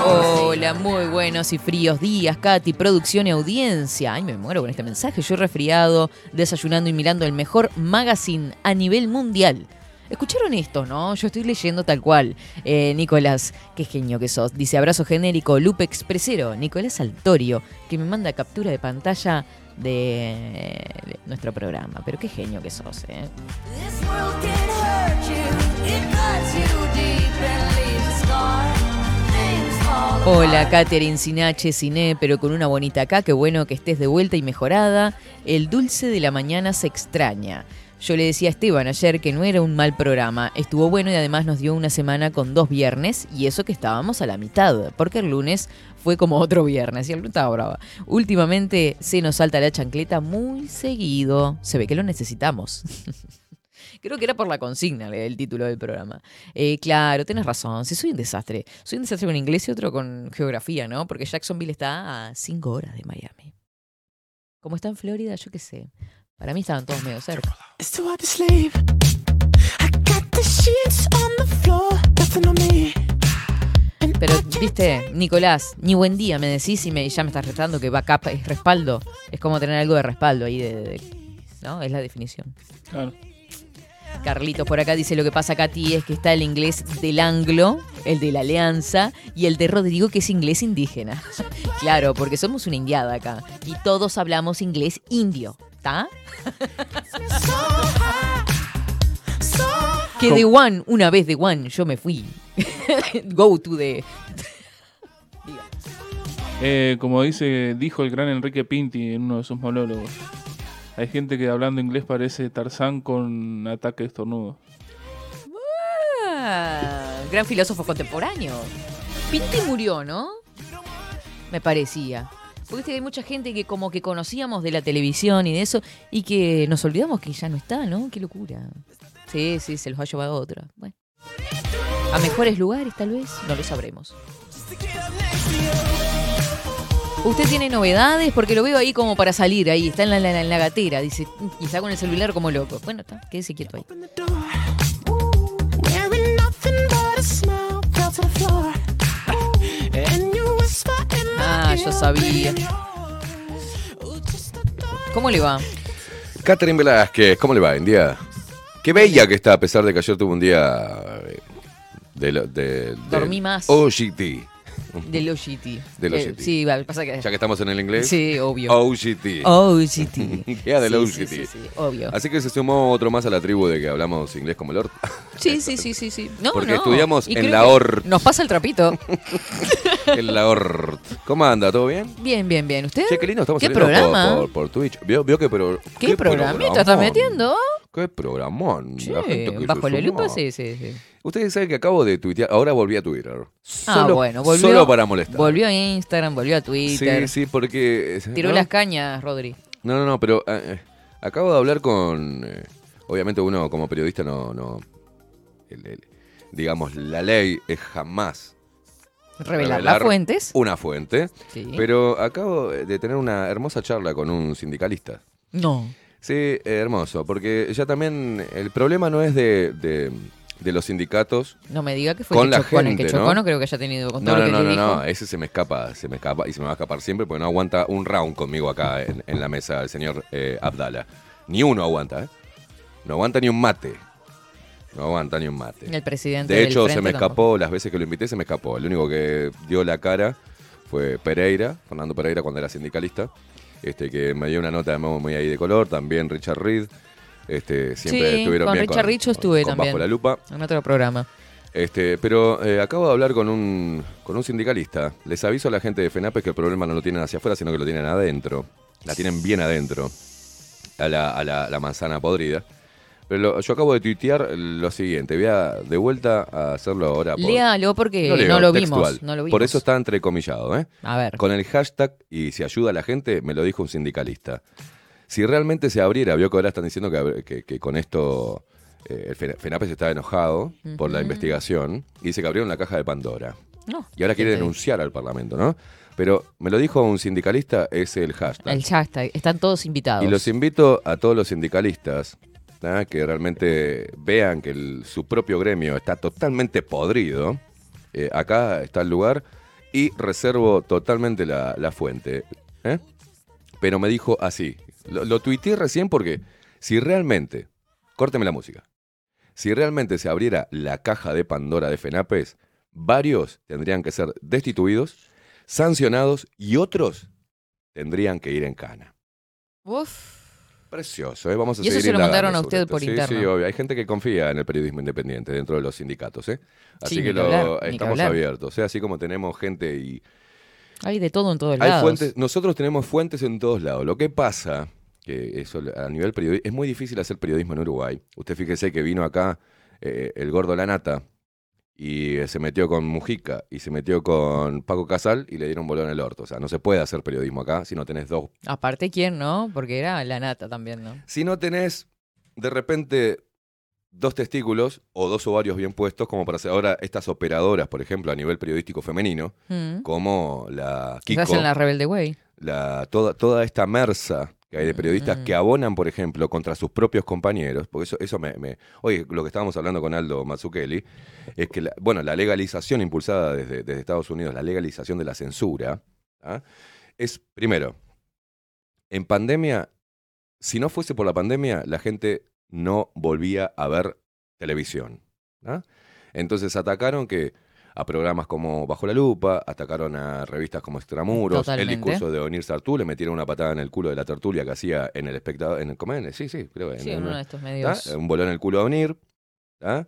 Hola, muy buenos y fríos días, Katy, producción y audiencia. Ay, me muero con este mensaje. Yo resfriado, desayunando y mirando el mejor magazine a nivel mundial. ¿Escucharon esto, no? Yo estoy leyendo tal cual. Eh, Nicolás, qué genio que sos. Dice abrazo genérico, Lupe Expresero. Nicolás Altorio, que me manda captura de pantalla de nuestro programa. Pero qué genio que sos, ¿eh? Hola, Catherine Sinache, Cine, pero con una bonita acá. Qué bueno que estés de vuelta y mejorada. El dulce de la mañana se extraña. Yo le decía a Esteban ayer que no era un mal programa. Estuvo bueno y además nos dio una semana con dos viernes y eso que estábamos a la mitad, porque el lunes fue como otro viernes y el lunes estaba brava. Últimamente se nos salta la chancleta muy seguido. Se ve que lo necesitamos. Creo que era por la consigna el título del programa. Eh, claro, tenés razón. Si soy un desastre. Soy un desastre con inglés y otro con geografía, ¿no? Porque Jacksonville está a cinco horas de Miami. Como está en Florida, yo qué sé. Para mí estaban todos medio cerca. It's too hard to sleep. I got the sheets on the floor, nothing on me. Pero, viste, Nicolás, ni buen día me decís y me, ya me estás retando que backup es respaldo. Es como tener algo de respaldo ahí de, de- de- ¿no? Es la definición. Claro. Carlitos por acá dice lo que pasa, Katy, es que está el inglés del anglo, el de la alianza, y el de Rodrigo, que es inglés indígena. claro, porque somos una indiada acá. Y todos hablamos inglés indio, ¿está? que de one, una vez de one, yo me fui. Go to the. Eh, como dice, dijo el gran Enrique Pinti en uno de sus monólogos. Hay gente que hablando inglés parece Tarzán con ataque de estornudo. Ah, gran filósofo contemporáneo. Pinti murió, ¿no? Me parecía. Porque que hay mucha gente que como que conocíamos de la televisión y de eso, y que nos olvidamos que ya no está, ¿no? Qué locura. Sí, sí, se los ha llevado otra. Bueno. A mejores lugares, tal vez, no lo sabremos. Usted tiene novedades porque lo veo ahí como para salir, ahí, está en la, la- en la gatera, dice, y está con el celular como loco. Bueno, está, quédese quieto ahí. Yo sabía. ¿Cómo le va? Catherine Velázquez, ¿cómo le va? En día. Qué bella que está, a pesar de que ayer tuvo un día. eh, De, de- del Dormí más. OGT. Del OGT. Del Eh, OGT. sí, va, pasa que... Ya que estamos en el inglés. Sí, obvio. OGT. OGT. Día del Sí, OGT. sí, sí, sí, obvio. Así que se sumó otro más a la tribu de que hablamos inglés como el orto. Sí, sí, sí, sí, sí. No, Porque no. estudiamos Y en la ORT. Nos pasa el trapito. en la ORT. ¿Cómo anda? ¿Todo bien? Bien, bien, bien. ¿Usted? Che, qué lindo estamos ¿Qué por- programa? Por, por Twitch. ¿Vio, vio que pero, ¿Qué, programita está metiendo? ¿Qué programón? Che, La gente que bajo la lupa, sí, sí, sí. Ustedes saben que acabo de tuitear, ahora volví a Twitter. Ah, bueno, volvió. Solo para molestar. Volvió a Instagram, volvió a Twitter. Sí, sí, porque... Tiró ¿no? las cañas, Rodri. No, no, no, pero eh, eh, acabo de hablar con... eh, obviamente uno como periodista no... no el- el- digamos, la ley es jamás... Revelar las fuentes. Una fuente. Sí. Pero acabo de tener una hermosa charla con un sindicalista. No. Sí, hermoso, porque ya también el problema no es de, de- de los sindicatos. No me diga que fue Con el la que chocó, el gente, que chocó, ¿no? creo que haya tenido con No, todo no, lo que no, no, dijo. no, ese se me escapa, se me escapa y se me va a escapar siempre porque no aguanta un round conmigo acá en, en la mesa el señor eh, Abdala. Ni uno aguanta, ¿eh? No aguanta ni un mate. No aguanta ni un mate. El presidente De del hecho, se me tampoco. escapó, las veces que lo invité se me escapó. El único que dio la cara fue Pereira, Fernando Pereira cuando era sindicalista, este que me dio una nota muy, muy ahí de color, también Richard Reed. Este, siempre Sí, estuvieron con bien Richard Reed yo estuve con también. Bajo la lupa. En otro programa. Este, pero eh, acabo de hablar con un, con un sindicalista. Les aviso a la gente de FENAPES que el problema no lo tienen hacia afuera, sino que lo tienen adentro. La tienen bien adentro, a la, a la- la manzana podrida. Pero lo- yo acabo de tuitear lo siguiente. Voy a de vuelta a hacerlo ahora. por- Léalo porque leo, no lo vimos. No lo vimos. Por eso está entrecomillado. ¿eh? A ver. Con el hashtag, y si ayuda a la gente, me lo dijo un sindicalista. Si realmente se abriera, vio que ahora están diciendo que, abr- que- que con esto eh, el Fena- FENAPES está enojado por la investigación y dice que abrieron la caja de Pandora. No. Y ahora quiere ¿qué te denunciar al Parlamento, ¿no? Pero me lo dijo un sindicalista, es el hashtag. El hashtag. Están todos invitados. Y los invito a todos los sindicalistas que realmente vean que su propio gremio está totalmente podrido. Eh, acá está el lugar y reservo totalmente la, la fuente. ¿eh? Pero me dijo así. Lo, lo tuiteé recién porque si realmente, córteme la música, si realmente se abriera la caja de Pandora de FENAPES, varios tendrían que ser destituidos, sancionados y otros tendrían que ir en cana. Uf. Precioso, ¿eh? Vamos a Y eso se lo mandaron a usted por sí, interno. Sí, obvio. Hay gente que confía en el periodismo independiente dentro de los sindicatos, ¿eh? Así Sí, que lo, hablar, estamos abiertos, ¿eh? Así como tenemos gente y... Hay de todo en todos Hay lados. fuentes, nosotros tenemos fuentes en todos lados. Lo que pasa, que eso a nivel periodismo, es muy difícil hacer periodismo en Uruguay. Usted fíjese que vino acá eh, el gordo Lanata y eh, se metió con Mujica y se metió con Paco Casal y le dieron bolón en el orto. O sea, no se puede hacer periodismo acá si no tenés dos Aparte, ¿quién no? Porque era la nata también, ¿no? Si no tenés de repente dos testículos o dos ovarios bien puestos, como para hacer ahora estas operadoras, por ejemplo, a nivel periodístico femenino, Mm. como la Kiko, hacen la Rebelde Way. la, toda, toda esta mersa que hay de periodistas que abonan, por ejemplo, contra sus propios compañeros, porque eso, eso me, me- Oye, lo que estábamos hablando con Aldo Mazzucchelli, es que, la- bueno, la legalización impulsada desde, desde Estados Unidos, la legalización de la censura, ¿ah? es, primero, en pandemia, si no fuese por la pandemia, la gente no volvía a ver televisión. ¿ah? Entonces atacaron que a programas como Bajo la Lupa, atacaron a revistas como Extramuros, Totalmente. el discurso de Onir Sartú, le metieron una patada en el culo de la tertulia que hacía en el espectador, en el ¿cómo es? sí, sí, creo que Sí, en uno de estos ¿tá? medios. un bolón en el culo a Onir, ¿tá?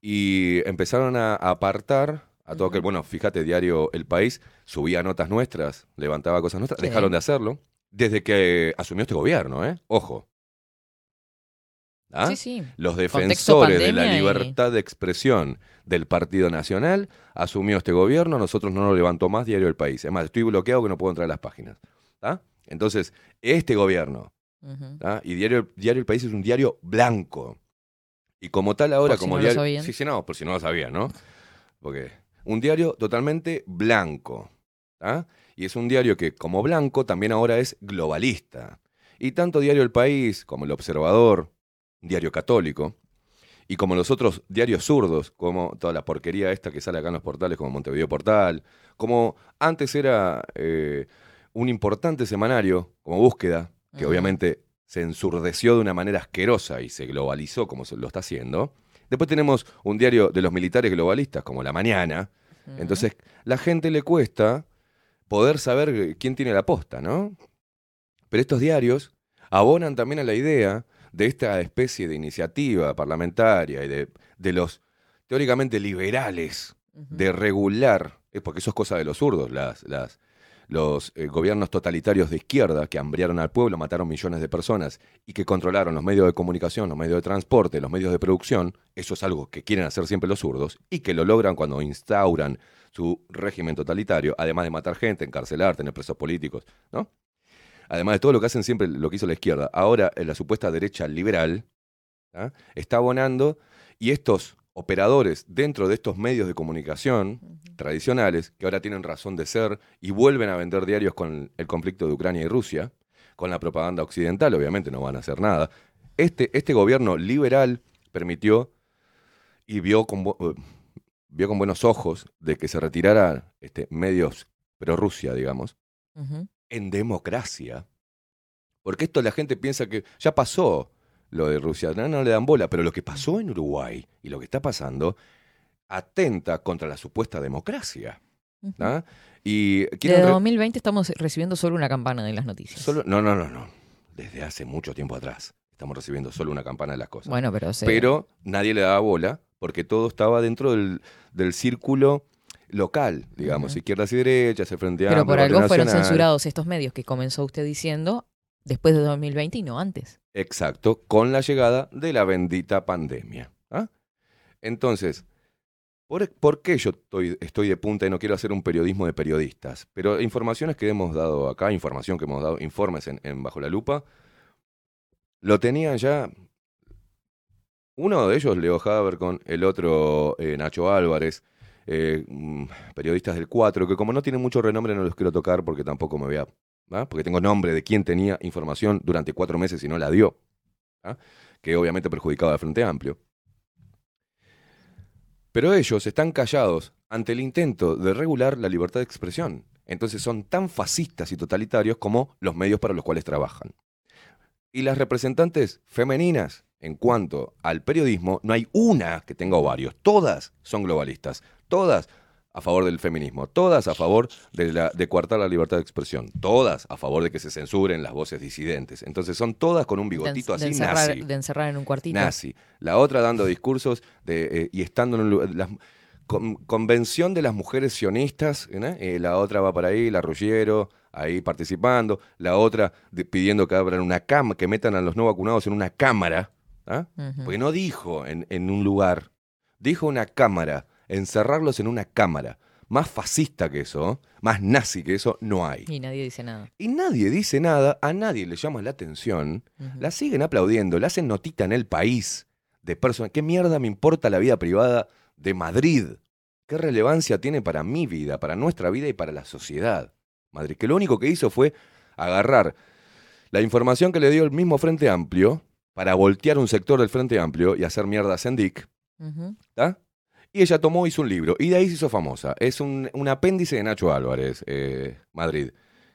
y empezaron a apartar a todo que, bueno, fíjate, diario El País subía notas nuestras, levantaba cosas nuestras, Sí. dejaron de hacerlo desde que asumió este gobierno, ¿eh? Ojo. ¿Ah? Sí, sí. Los defensores de la y- libertad de expresión del Partido Nacional asumió este gobierno, nosotros no lo levantó más Diario El País. Es más, estoy bloqueado que no puedo entrar a las páginas. Entonces, este gobierno, y Diario, diario El País es un diario blanco. Y como tal ahora, Por si como no lo diario... sabían. sí, sí, no, por si no lo sabían, ¿no? Porque un diario totalmente blanco. Y es un diario que, como blanco, también ahora es globalista. Y tanto Diario El País como El Observador, diario católico, y como los otros diarios zurdos, como toda la porquería esta que sale acá en los portales, como Montevideo Portal, como antes era eh, un importante semanario, como Búsqueda, que obviamente se ensurdeció de una manera asquerosa y se globalizó como se lo está haciendo. Después tenemos un diario de los militares globalistas, como La Mañana. Entonces, la gente le cuesta poder saber eh, quién tiene la posta, ¿no? Pero estos diarios abonan también a la idea de esta especie de iniciativa parlamentaria y de, de los teóricamente liberales de regular, eh, porque eso es cosa de los zurdos, las, las, los eh, gobiernos totalitarios de izquierda que hambriaron al pueblo, mataron millones de personas y que controlaron los medios de comunicación, los medios de transporte, los medios de producción, eso es algo que quieren hacer siempre los zurdos y que lo logran cuando instauran su régimen totalitario, además de matar gente, encarcelar, tener presos políticos, ¿no? Además de todo lo que hacen siempre, lo que hizo la izquierda. Ahora eh, la supuesta derecha liberal está abonando y estos operadores dentro de estos medios de comunicación tradicionales, que ahora tienen razón de ser y vuelven a vender diarios con el conflicto de Ucrania y Rusia, con la propaganda occidental, obviamente no van a hacer nada. Este, este gobierno liberal permitió y vio con, eh, vio con buenos ojos de que se retiraran este, medios pro-Rusia, digamos. En democracia. Porque esto la gente piensa que ya pasó lo de Rusia, no, no le dan bola, pero lo que pasó en Uruguay y lo que está pasando atenta contra la supuesta democracia. ¿ah? Y quieren De re- 2020 estamos recibiendo solo una campana de las noticias. solo- no, no, no, no. Desde hace mucho tiempo atrás estamos recibiendo solo una campana de las cosas. Bueno, pero se- Pero nadie le daba bola porque todo estaba dentro del, del círculo local, digamos, izquierdas y derechas, el Frente Pero Amplio, por el algo fueron censurados estos medios que comenzó usted diciendo después de 2020 y no antes. Exacto, con la llegada de la bendita pandemia. ¿ah? Entonces, ¿por, por qué yo estoy, estoy de punta y no quiero hacer un periodismo de periodistas? Pero informaciones que hemos dado acá, información que hemos dado, informes en, en Bajo la Lupa, lo tenían ya. Uno de ellos, Leo Haber, con el otro, eh, Nacho Álvarez, eh, mm, periodistas del 4, que como no tienen mucho renombre no los quiero tocar porque tampoco me voy a... ¿ah? Porque tengo nombre de quien tenía información durante cuatro meses y no la dio. ¿ah? Que obviamente perjudicaba al Frente Amplio. Pero ellos están callados ante el intento de regular la libertad de expresión. Entonces son tan fascistas y totalitarios como los medios para los cuales trabajan. Y las representantes femeninas, en cuanto al periodismo, no hay una que tenga ovarios. Todas son globalistas. Todas a favor del feminismo. Todas a favor de, la, de coartar la libertad de expresión. Todas a favor de que se censuren las voces disidentes. Entonces son todas con un bigotito de así encerrar, nazi. de encerrar en un cuartito. Nazi. La otra dando discursos de, eh, y estando en un lugar. las- con- convención de las mujeres sionistas. Eh, la otra va por ahí, la Ruggiero, ahí participando. La otra de- pidiendo que abran una cama, que metan a los no vacunados en una cámara. ¿ah? Porque no dijo en, en un lugar, dijo una cámara, encerrarlos en una cámara. Más fascista que eso, más nazi que eso, no hay. Y nadie dice nada. Y nadie dice nada, a nadie le llama la atención, la siguen aplaudiendo, le hacen notita en el país de personas. ¿Qué mierda me importa la vida privada de Madrid? ¿Qué relevancia tiene para mi vida, para nuestra vida y para la sociedad? Madrid, que lo único que hizo fue agarrar La información que le dio el mismo Frente Amplio para voltear un sector del Frente Amplio y hacer mierda a Sendik. Y ella tomó, hizo un libro, y de ahí se hizo famosa. Es un, un apéndice de Nacho Álvarez, eh, Madrid.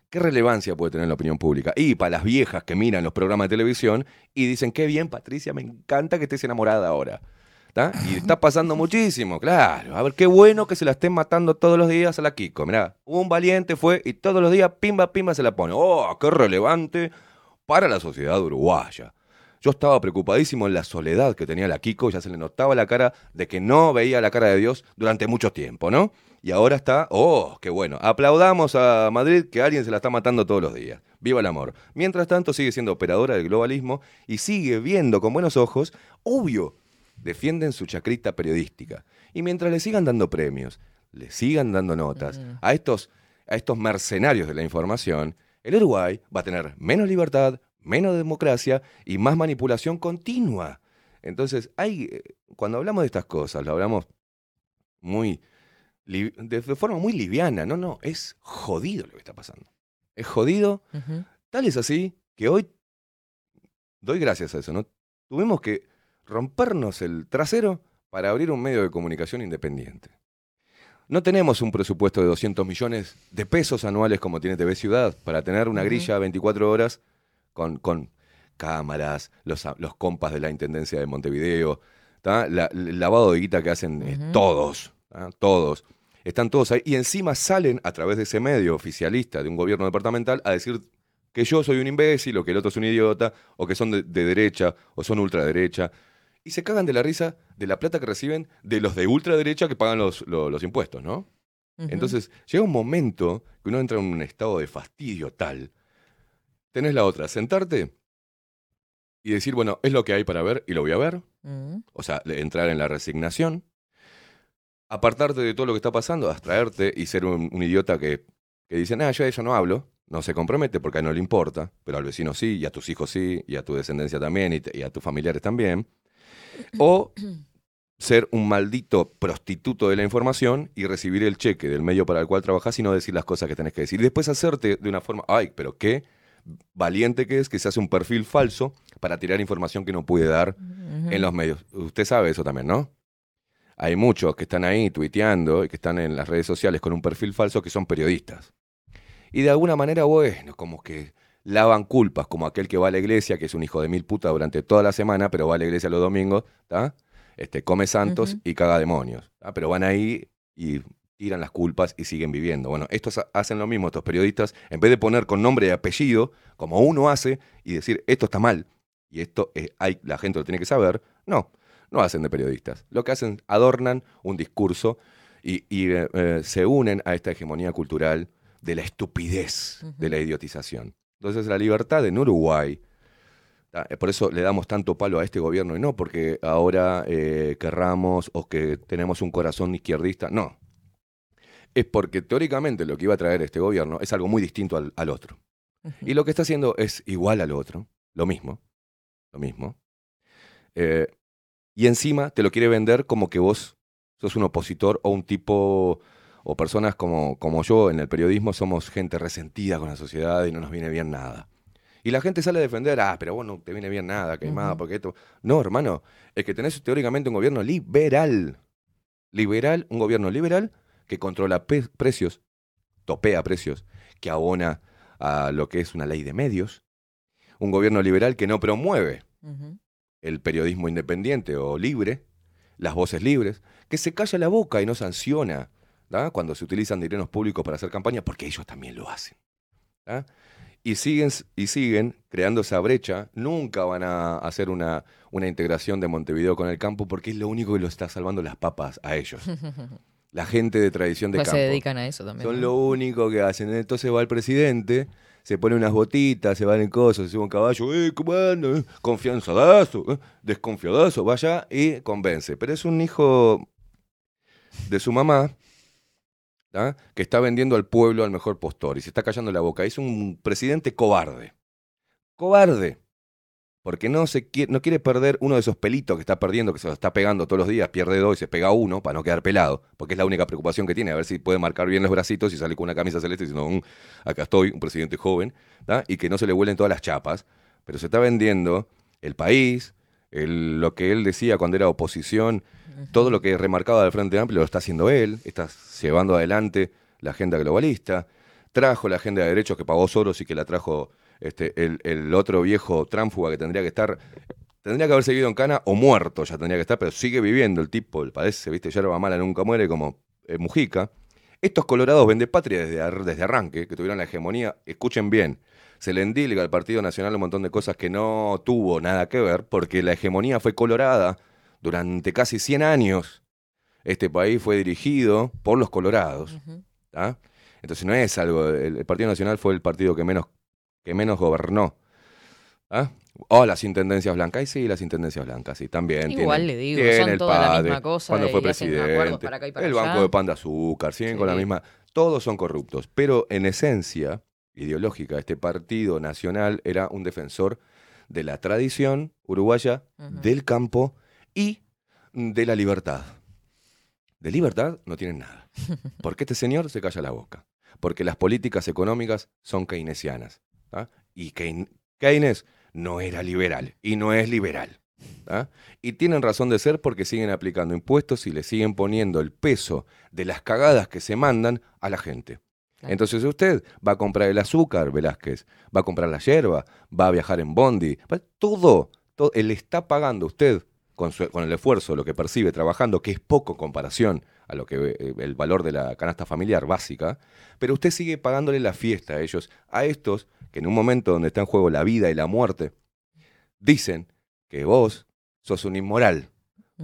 ¿Qué relevancia puede tener en la opinión pública? Y para las viejas que miran los programas de televisión y dicen, qué bien, Patricia, me encanta que estés enamorada ahora. ¿Está? Y está pasando muchísimo, claro. A ver, qué bueno que se la estén matando todos los días a la Kiko. Mirá, un valiente fue y todos los días, pimba, pimba, se la pone. ¡Oh, qué relevante para la sociedad uruguaya! Yo estaba preocupadísimo en la soledad que tenía la Kiko, ya se le notaba la cara de que no veía la cara de Dios durante mucho tiempo, ¿no? Y ahora está, ¡oh, qué bueno! Aplaudamos a Madrid que alguien se la está matando todos los días. ¡Viva el amor! Mientras tanto sigue siendo operadora del globalismo y sigue viendo con buenos ojos, obvio, defienden su chacrita periodística. Y mientras le sigan dando premios, le sigan dando notas a, estos, a estos mercenarios de la información, el Uruguay va a tener menos libertad, menos democracia y más manipulación continua. Entonces, hay, eh, cuando hablamos de estas cosas, lo hablamos muy de forma muy liviana. No, no, es jodido lo que está pasando. Es jodido. Tal es así que hoy doy gracias a eso, ¿no? Tuvimos que rompernos el trasero para abrir un medio de comunicación independiente. No tenemos un presupuesto de 200 millones de pesos anuales como tiene TV Ciudad para tener una grilla 24 horas con, con cámaras, los, los compas de la Intendencia de Montevideo, el lavado de guita que hacen eh, todos, ¿tá? todos. Están todos ahí y encima salen a través de ese medio oficialista de un gobierno departamental a decir que yo soy un imbécil o que el otro es un idiota o que son de, de derecha o son ultraderecha. Y se cagan de la risa de la plata que reciben de los de ultraderecha que pagan los, lo- los impuestos, ¿no? Entonces, llega un momento que uno entra en un estado de fastidio tal. Tenés la otra, sentarte y decir, bueno, es lo que hay para ver y lo voy a ver. Mm. O sea, entrar en la resignación. Apartarte de todo lo que está pasando, abstraerte y ser un, un idiota que, que dice, nada, yo de eso no hablo. No se compromete porque a él no le importa, pero al vecino sí, y a tus hijos sí, y a tu descendencia también, y a tus familiares también. O ser un maldito prostituto de la información y recibir el cheque del medio para el cual trabajas y no decir las cosas que tenés que decir. Y después hacerte de una forma, ay, pero qué valiente que es que se hace un perfil falso para tirar información que no puede dar en los medios. Usted sabe eso también, ¿no? Hay muchos que están ahí tuiteando y que están en las redes sociales con un perfil falso que son periodistas. Y de alguna manera, bueno, como que lavan culpas, como aquel que va a la iglesia, que es un hijo de mil putas durante toda la semana, pero va a la iglesia los domingos, ¿está? Este, come santos y caga demonios. ¿tá? Pero van ahí y tiran las culpas y siguen viviendo. Bueno, estos ha- hacen lo mismo, estos periodistas, en vez de poner con nombre y apellido, como uno hace, y decir, esto está mal, y esto eh, hay, la gente lo tiene que saber, no, no hacen de periodistas. Lo que hacen, adornan un discurso y, y, eh, eh, se unen a esta hegemonía cultural de la estupidez, de la idiotización. Entonces la libertad en Uruguay. Eh, por eso le damos tanto palo a este gobierno y no porque ahora eh, querramos o que tenemos un corazón izquierdista, no. Es porque teóricamente lo que iba a traer este gobierno es algo muy distinto al, al otro. Y lo que está haciendo es igual al otro, lo mismo, lo mismo. Eh, y encima te lo quiere vender como que vos sos un opositor o un tipo o personas como, como yo en el periodismo somos gente resentida con la sociedad y no nos viene bien nada. Y la gente sale a defender, ah, pero vos no te viene bien nada, que más, Ujú. porque esto. No, hermano, es que tenés teóricamente un gobierno liberal. Liberal, un gobierno liberal que controla precios, topea precios, que abona a lo que es una ley de medios. Un gobierno liberal que no promueve el periodismo independiente o libre, las voces libres, que se calla la boca y no sanciona cuando se utilizan dineros públicos para hacer campaña, porque ellos también lo hacen. Y siguen, y siguen creando esa brecha, nunca van a hacer una, una integración de Montevideo con el campo, porque es lo único que lo está salvando las papas a ellos. La gente de tradición de Pues se campo. dedican a eso también. Son ¿no? lo único que hacen. Entonces va el presidente, se pone unas botitas, se va en el coso, se sube un caballo, ¡eh, cómo anda? eh? Confianzadazo, eh, desconfiadazo, vaya y convence. Pero es un hijo de su mamá que está vendiendo al pueblo al mejor postor y se está callando la boca. Es un presidente cobarde. Cobarde. porque no, se quiere, no quiere perder uno de esos pelitos que está perdiendo, que se está pegando todos los días, pierde dos y se pega uno para no quedar pelado, porque es la única preocupación que tiene, a ver si puede marcar bien los bracitos y sale con una camisa celeste diciendo, "Mm, acá estoy, un presidente joven, y que no se le vuelen todas las chapas, pero se está vendiendo el país, el- lo que él decía cuando era oposición, todo lo que remarcaba del Frente Amplio lo está haciendo él, está llevando adelante la agenda globalista, trajo la agenda de derechos que pagó Soros y que la trajo este, el, el otro viejo tránfuga que tendría que estar, tendría que haber seguido en cana o muerto ya tendría que estar, pero sigue viviendo el tipo, el parece, viste, yerba mala nunca muere como eh, Mujica. Estos colorados vende patria desde, desde arranque, que tuvieron la hegemonía, escuchen bien, se le endilga al Partido Nacional un montón de cosas que no tuvo nada que ver, porque la hegemonía fue colorada durante casi 100 años. Este país fue dirigido por los colorados. ¿tá? Entonces no es algo, el, el Partido Nacional fue el partido que menos, que menos gobernó. ¿ah? O las intendencias blancas, y sí, las intendencias blancas, sí, también. Igual tienen- le digo, tiene son toda la misma cosa Cuando fue presidente, para acá y para el allá. Banco de Pan de Azúcar, siguen con la Sí. misma. Todos son corruptos, pero en esencia ideológica, este Partido Nacional era un defensor de la tradición uruguaya, del campo y de la libertad. De libertad no tienen nada. Porque este señor se calla la boca. Porque las políticas económicas son keynesianas. ¿tá? Y Keyn- Keynes no era liberal y no es liberal. ¿tá? Y tienen razón de ser porque siguen aplicando impuestos y le siguen poniendo el peso de las cagadas que se mandan a la gente. Entonces usted va a comprar el azúcar, Velázquez, va a comprar la hierba, va a viajar en bondi, va- todo, todo, él está pagando usted con, su- con el esfuerzo, lo que percibe trabajando, que es poco en comparación a lo que eh, el valor de la canasta familiar básica, pero usted sigue pagándole la fiesta a ellos, a estos que en un momento donde está en juego la vida y la muerte, dicen que vos sos un inmoral,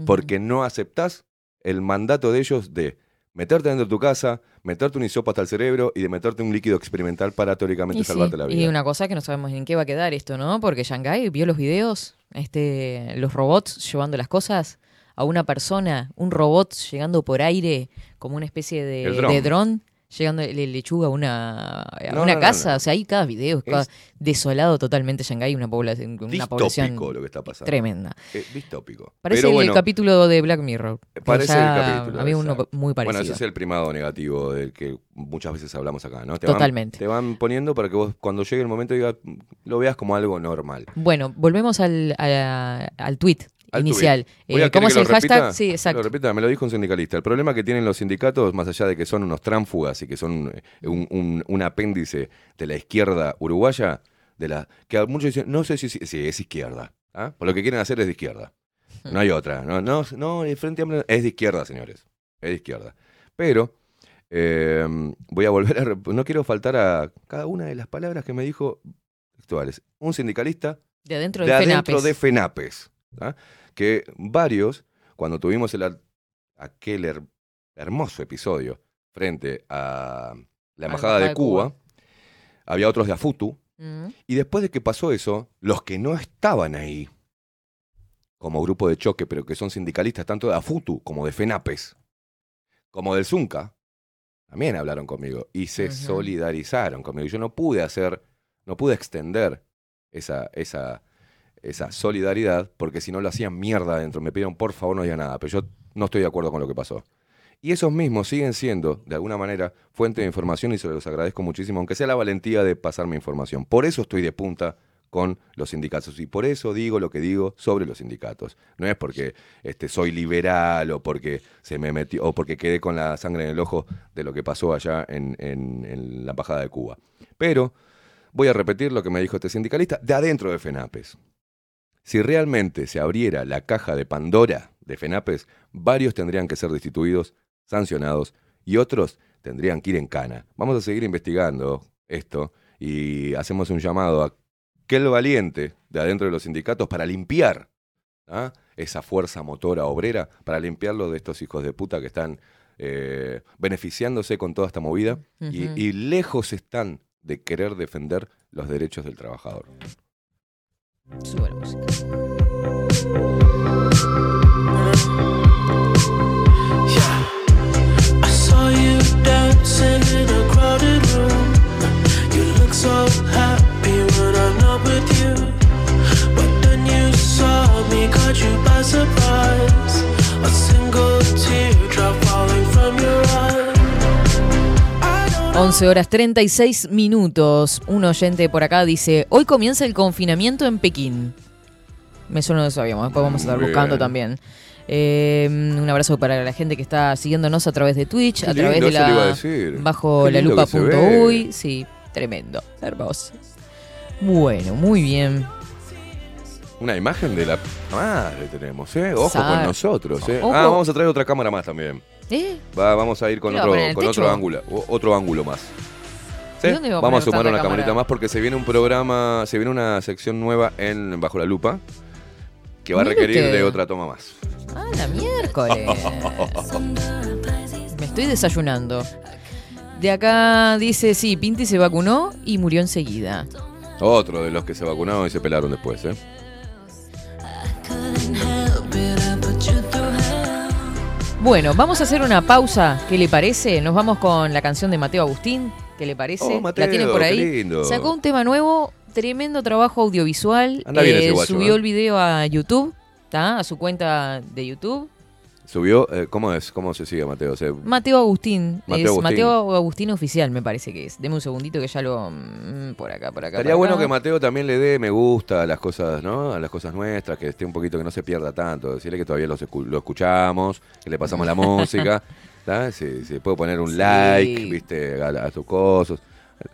porque no aceptás el mandato de ellos de meterte dentro de tu casa, meterte un hisopo hasta el cerebro y de meterte un líquido experimental para teóricamente Y, sí, salvarte la vida. y una cosa que no sabemos en qué va a quedar esto, ¿no? Porque Shanghai vio los videos, este, los robots llevando las cosas a una persona, un robot llegando por aire como una especie de dron. de dron, llegando le lechuga a una, a No, una no, casa. no. O sea, hay cada video, cada- Es- desolado totalmente Shanghai, una población, una población distópico lo que está pasando. tremenda. Eh, distópico. Parece Pero el bueno, capítulo de Black Mirror. Parece el capítulo. Había uno muy parecido. Bueno, ese es el primado negativo del que muchas veces hablamos acá, ¿no? Te van- Totalmente. te van poniendo para que vos cuando llegue el momento diga, lo veas como algo normal. Bueno, volvemos al, a- al tweet inicial. Eh, ¿Cómo es ¿quiere el lo hashtag? repita? Sí, Lo exacto. repita, me lo dijo un sindicalista. El problema que tienen los sindicatos, más allá de que son unos tránfugas y que son eh, un, un- un apéndice de la izquierda uruguaya, de la que muchos dicen, no sé si, si, si es izquierda. ¿ah? Por lo que quieren hacer es de izquierda. No hay otra. No, no, no, el Frente Amplio es de izquierda, señores. Es de izquierda. Pero eh, voy a volver a... No quiero faltar a cada una de las palabras que me dijo textuales. Un sindicalista De adentro de de adentro FENAPES. de FENAPES. Que varios, cuando tuvimos el, aquel her- hermoso episodio frente a la Embajada de, Cuba, había otros de AFUTU, Mm. y después de que pasó eso, los que no estaban ahí, como grupo de choque, pero que son sindicalistas tanto de AFUTU como de FENAPES, como del ZUNCA, también hablaron conmigo y se solidarizaron conmigo. Yo no pude hacer, no pude extender esa, esa, esa solidaridad, porque si no lo hacían mierda adentro. Me pidieron, por favor, no diga nada, pero yo no estoy de acuerdo con lo que pasó. Y esos mismos siguen siendo, de alguna manera, fuente de información y se los agradezco muchísimo, aunque sea la valentía de pasarme información. Por eso estoy de punta con los sindicatos y por eso digo lo que digo sobre los sindicatos. No es porque este, soy liberal o porque se me metió o porque quedé con la sangre en el ojo de lo que pasó allá en, en- en la embajada de Cuba. Pero voy a repetir lo que me dijo este sindicalista de adentro de FENAPES. Si realmente se abriera la caja de Pandora de FENAPES, varios tendrían que ser destituidos, sancionados y otros tendrían que ir en cana. Vamos a seguir investigando esto y hacemos un llamado a aquel valiente de adentro de los sindicatos para limpiar ¿ah? esa fuerza motora obrera, para limpiarlo de estos hijos de puta que están eh, beneficiándose con toda esta movida y- lejos están de querer defender los derechos del trabajador. Sube la música. I saw you dancing in a crowded room. You look so happy when I'm not with you. But then you saw you. 11 horas 36 minutos. Un oyente por acá dice, hoy comienza el confinamiento en Pekín. Suena no sabíamos, después vamos a estar buscando también. Eh, un abrazo para la gente que está siguiéndonos a través de Twitch, a través lindo, de eso le iba a la decir. bajo Qué la lindo lupa que se punto ve. uy. Sí, tremendo, hermoso. Bueno, muy bien. Una imagen de la madre tenemos, ¿eh? Ojo Sar- con nosotros, ¿eh? Ojo. Ah, vamos a traer otra cámara más también. ¿Eh? Va, vamos a ir con ¿Qué va a otro, con otro ángulo, otro ángulo más. ¿Sí? ¿Y dónde va a Vamos a sumar una cámara? camarita más porque se viene un programa, se viene una sección nueva en Bajo la Lupa que va a requerir usted. de otra toma más. Ah, la miércoles. Me estoy desayunando. De acá dice, sí, Pinti se vacunó y murió enseguida. Otro de los que se vacunaron y se pelaron después, ¿eh? Bueno, vamos a hacer una pausa. ¿Qué le parece? Nos vamos con la canción de Mateo Agustín. ¿Qué le parece? Oh, Mateo, la tienen por ahí. lindo. Sacó un tema nuevo, tremendo trabajo audiovisual. Anda bien ese guacho, subió ¿eh? el video a YouTube, ¿tá? A su cuenta de YouTube. Subió, eh, ¿cómo es? ¿Cómo se sigue, Mateo? Se- Mateo Agustín. Mateo es Agustín. Mateo Agustín oficial, me parece que es. Deme un segundito que ya lo. mm, Por acá, por acá. Estaría por bueno que Mateo también le dé me gusta a las cosas, ¿no? A las cosas nuestras, que esté un poquito, que no se pierda tanto. Decirle que todavía los escu- lo escuchamos, que le pasamos la música. ¿tá? Si, si puedo poner un Sí. like, viste, a, a tus cosas.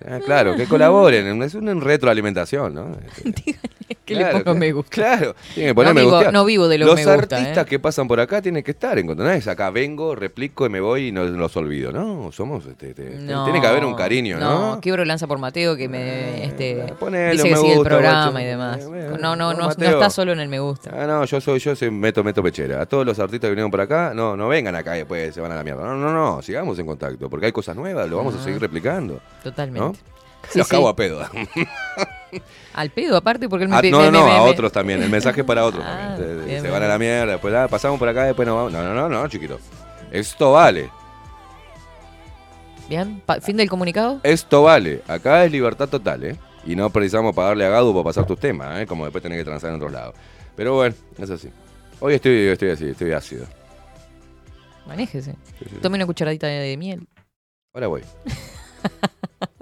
Ah, claro, que colaboren. Es una retroalimentación, ¿no? Este, Que le ponga me gusta. Claro, tienen que poner No me vivo- gusta. no vivo de los me gusta, artistas ¿eh? que pasan por acá tienen que estar, ¿entendés? Acá vengo, replico y me voy y no los olvido. No, somos, este, este, No, tiene que haber un cariño, ¿no? No, quiebro lanza por Mateo que me este, ponele dice que me sigue el gusta, programa guacho. y demás. Eh, bueno, No, no, no, no, está solo en el me gusta. Ah, no, yo soy, yo soy meto, meto pechera. A todos los artistas que vinieron por acá, no, no vengan acá y después se van a la mierda. No, no, no, sigamos en contacto, porque hay cosas nuevas, lo vamos a Ah. seguir replicando. Totalmente. ¿No? Sí, los sí. cago a pedo. Al pedo, aparte, porque él me Ah, no, me- no, me- a otros también. El mensaje es para otros Ah, también. Se- bien, se bien. van a la mierda, después ah, pasamos por acá, después no vamos. No, no, no, no, chiquito. Esto vale. Bien, fin del comunicado. Esto vale. Acá es libertad total, ¿eh? Y no precisamos pagarle a Gadu para pasar tus temas, ¿eh? Como después tenés que transar en otros lados. Pero bueno, es así. Hoy estoy, estoy así, estoy ácido. Manéjese. Sí. Tome una cucharadita de, de miel. Ahora voy.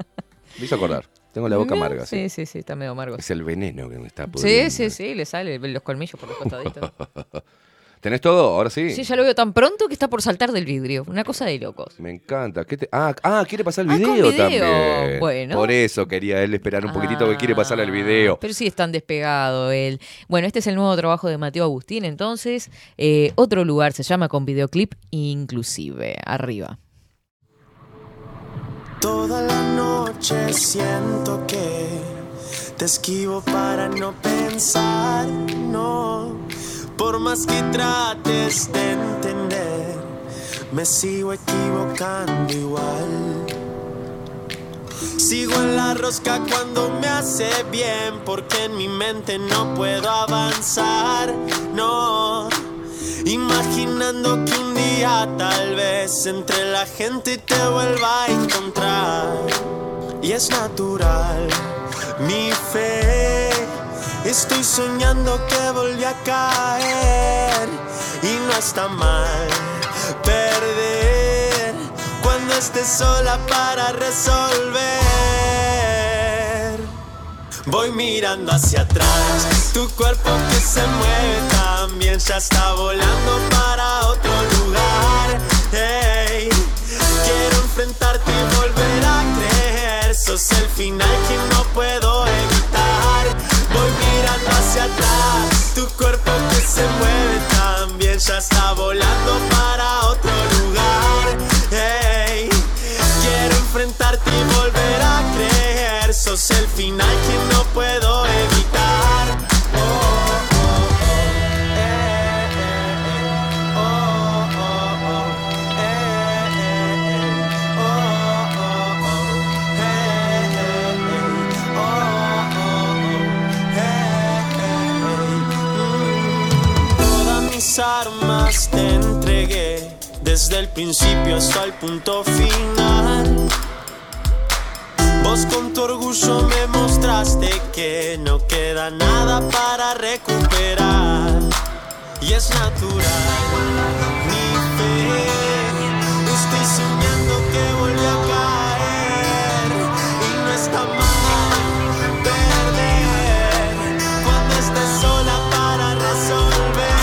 Me hizo acordar. Tengo la boca amarga. Sí, Sí. sí, está medio amargo. Es el veneno que me está Sí, pudriendo. sí, sí, le sale los colmillos por los costaditos. ¿Tenés todo? Ahora sí. Sí, ya lo veo tan pronto que está por saltar del vidrio. Una cosa de locos. Me encanta. ¿Qué te- Ah, ah, quiere pasar el Ah, video, video. también. Bueno. Por eso quería él esperar un poquitito que quiere pasar el video. Pero sí están despegado él. Bueno, este es el nuevo trabajo de Mateo Agustín, entonces. eh, otro lugar se llama con videoclip inclusive. Arriba. Toda la noche siento que te esquivo para no pensar, no. Por más que trates de entender, me sigo equivocando igual. Sigo en la rosca cuando me hace bien, porque en mi mente no puedo avanzar, no. Imaginando que un día tal vez entre la gente te vuelva a encontrar. Y es natural, mi fe. Estoy soñando que volví a caer. Y no está mal perder cuando estés sola para resolver. Voy mirando hacia atrás, tu cuerpo que se mueve también ya está volando para otro lugar. Quiero enfrentarte y volver a creer. Sos el final que no puedo evitar. Voy mirando hacia atrás, tu cuerpo que se mueve también ya está volando para otro lugar. Hey, enfrentarte y volver a creer. Sos el final que no puedo evitar. Oh, oh, oh. Oh, oh, oh. Oh. Todas mis armas te entregué desde el principio hasta el punto final. Vos con tu orgullo me mostraste que no queda nada para recuperar. y es natural. Mi fe, estoy soñando que volví a caer y no está mal perder cuando estés sola para resolver.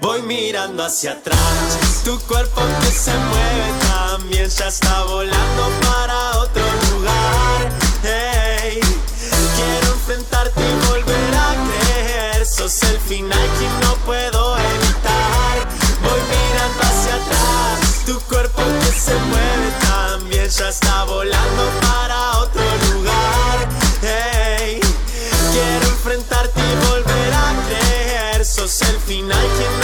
Voy mirando hacia atrás, tu cuerpo que se mueve también ya está volando para otro lugar. Quiero enfrentarte y volver a creer, sos el final que no puedo evitar. Voy mirando hacia atrás, tu cuerpo que se mueve también ya está volando para otro lugar. Quiero enfrentarte y volver a creer, sos el final que no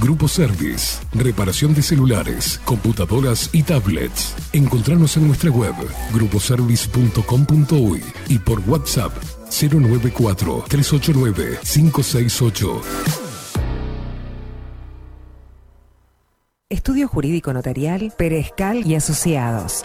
Grupo Service. Reparación de celulares, computadoras y tablets. Encontranos en nuestra web gruposervice.com.uy y por WhatsApp 094 389 568. Estudio Jurídico Notarial, Perezcal y Asociados.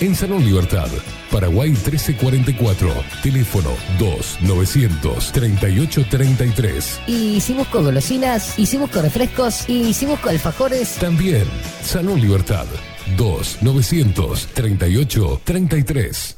en Salón Libertad. Paraguay 1344. Teléfono 2 900 38 33. y si busco golosinas, y si busco refrescos, y si busco alfajores, También Salón Libertad. 2 900 38 33.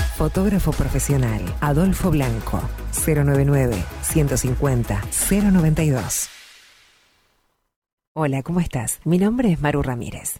Fotógrafo profesional, Adolfo Blanco, 099 150 092. Hola, ¿cómo estás? Mi nombre es Maru Ramírez.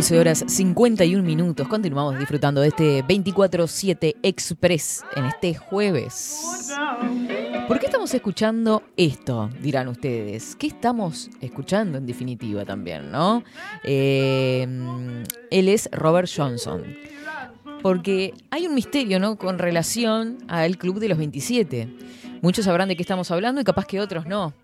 11 horas 51 minutos. Continuamos disfrutando de este 24-7 Express en este jueves. ¿Por qué estamos escuchando esto? Dirán ustedes. ¿Qué estamos escuchando en definitiva también, no? Eh, él es Robert Johnson. Porque hay un misterio, ¿no? Con relación al Club de los 27. Muchos sabrán de qué estamos hablando y capaz que otros no.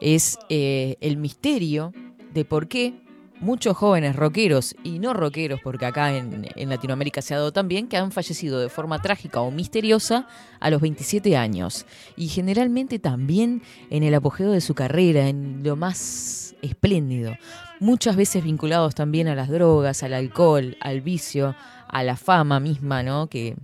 Es eh, el misterio de por qué muchos jóvenes rockeros y no rockeros, porque acá en, Latinoamérica se ha dado también, que han fallecido de forma trágica o misteriosa a los 27 años. Y generalmente también en el apogeo de su carrera, en lo más espléndido. Muchas veces vinculados también a las drogas, al alcohol, al vicio, a la fama misma, ¿no? Que,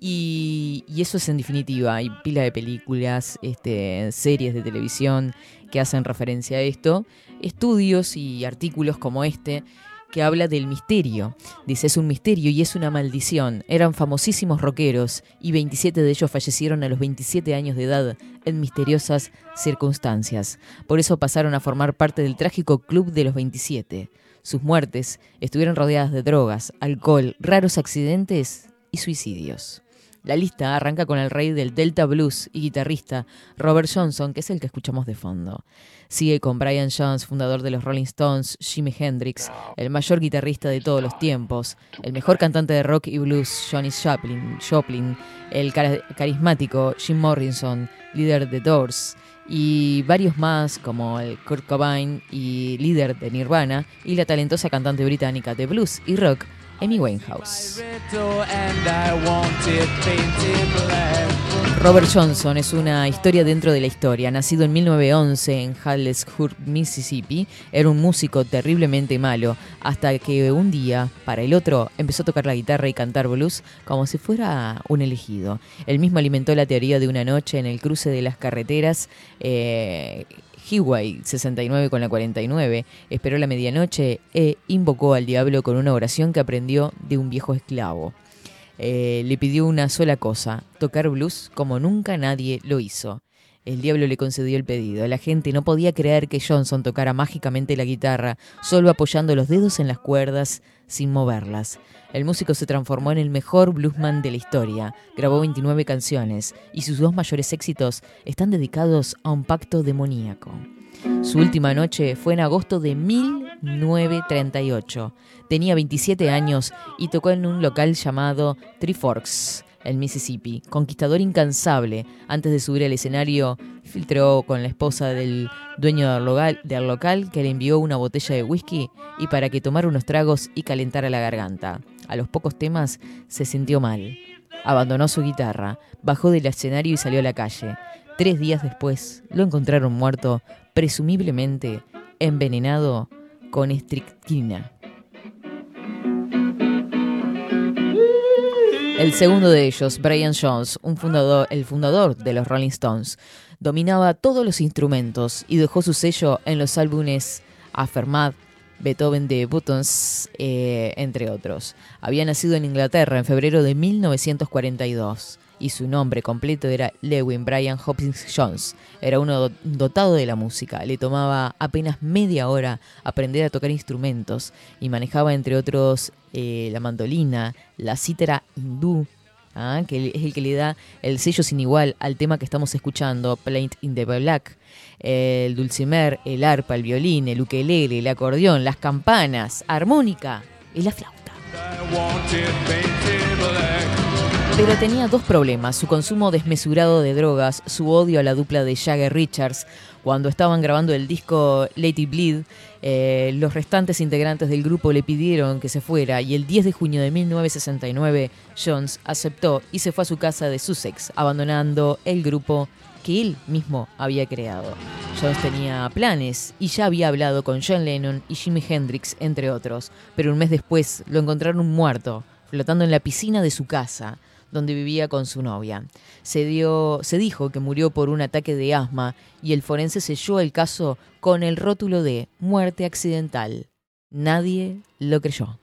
y, y eso es en definitiva. Hay pila de películas, este, series de televisión que hacen referencia a esto. Estudios y artículos como este que habla del misterio. Dice, es un misterio y es una maldición. Eran famosísimos rockeros y 27 de ellos fallecieron a los 27 años de edad en misteriosas circunstancias. Por eso pasaron a formar parte del trágico Club de los 27. Sus muertes estuvieron rodeadas de drogas, alcohol, raros accidentes y suicidios. La lista arranca con el rey del Delta Blues y guitarrista Robert Johnson, que es el que escuchamos de fondo. Sigue con Brian Jones, fundador de los Rolling Stones, Jimi Hendrix, el mayor guitarrista de todos los tiempos, el mejor cantante de rock y blues, Johnny Joplin el carismático Jim Morrison, líder de Doors, y varios más como el Kurt Cobain y líder de Nirvana, y la talentosa cantante británica de blues y rock, Amy Winehouse. Robert Johnson es una historia dentro de la historia. Nacido en 1911 en Harlesburg, Mississippi, era un músico terriblemente malo, hasta que un día, para el otro, empezó a tocar la guitarra y cantar blues como si fuera un elegido. Él mismo alimentó la teoría de una noche en el cruce de las carreteras. eh, Highway 69 con la 49, esperó la medianoche e invocó al diablo con una oración que aprendió de un viejo esclavo. Eh, le pidió una sola cosa, tocar blues como nunca nadie lo hizo. El diablo le concedió el pedido. La gente no podía creer que Johnson tocara mágicamente la guitarra, solo apoyando los dedos en las cuerdas sin moverlas. El músico se transformó en el mejor bluesman de la historia. Grabó 29 canciones y sus dos mayores éxitos están dedicados a un pacto demoníaco. Su última noche fue en agosto de 1938. Tenía 27 años y tocó en un local llamado Three Forks, en Mississippi. Conquistador incansable, antes de subir al escenario, filtró con la esposa del dueño del local, del local que le envió una botella de whisky y para que tomara unos tragos y calentara la garganta. A los pocos temas se sintió mal. Abandonó su guitarra, bajó del escenario y salió a la calle. Tres días después lo encontraron muerto, presumiblemente envenenado con estricnina. El segundo de ellos, Brian Jones, un fundador, el fundador de los Rolling Stones, dominaba todos los instrumentos y dejó su sello en los álbumes Aftermath, Beethoven de Buttons, eh, entre otros. Había nacido en Inglaterra en febrero de 1942 y su nombre completo era Lewin Brian Hopkins Jones. Era uno do- dotado de la música. Le tomaba apenas media hora aprender a tocar instrumentos y manejaba, entre otros, eh, la mandolina, la cítara hindú, ¿ah? que es el que le da el sello sin igual al tema que estamos escuchando, Plaint in the Black. El dulcimer, el arpa, el violín, el ukelele, el acordeón, las campanas, armónica y la flauta. Pero tenía dos problemas, su consumo desmesurado de drogas, su odio a la dupla de Jagger Richards. Cuando estaban grabando el disco Lady Bleed, eh, los restantes integrantes del grupo le pidieron que se fuera y el 10 de junio de 1969 Jones aceptó y se fue a su casa de Sussex, abandonando el grupo que él mismo había creado. Jones tenía planes y ya había hablado con John Lennon y Jimi Hendrix, entre otros, pero un mes después lo encontraron muerto, flotando en la piscina de su casa donde vivía con su novia. Se, dio, se dijo que murió por un ataque de asma y el forense selló el caso con el rótulo de muerte accidental. Nadie lo creyó.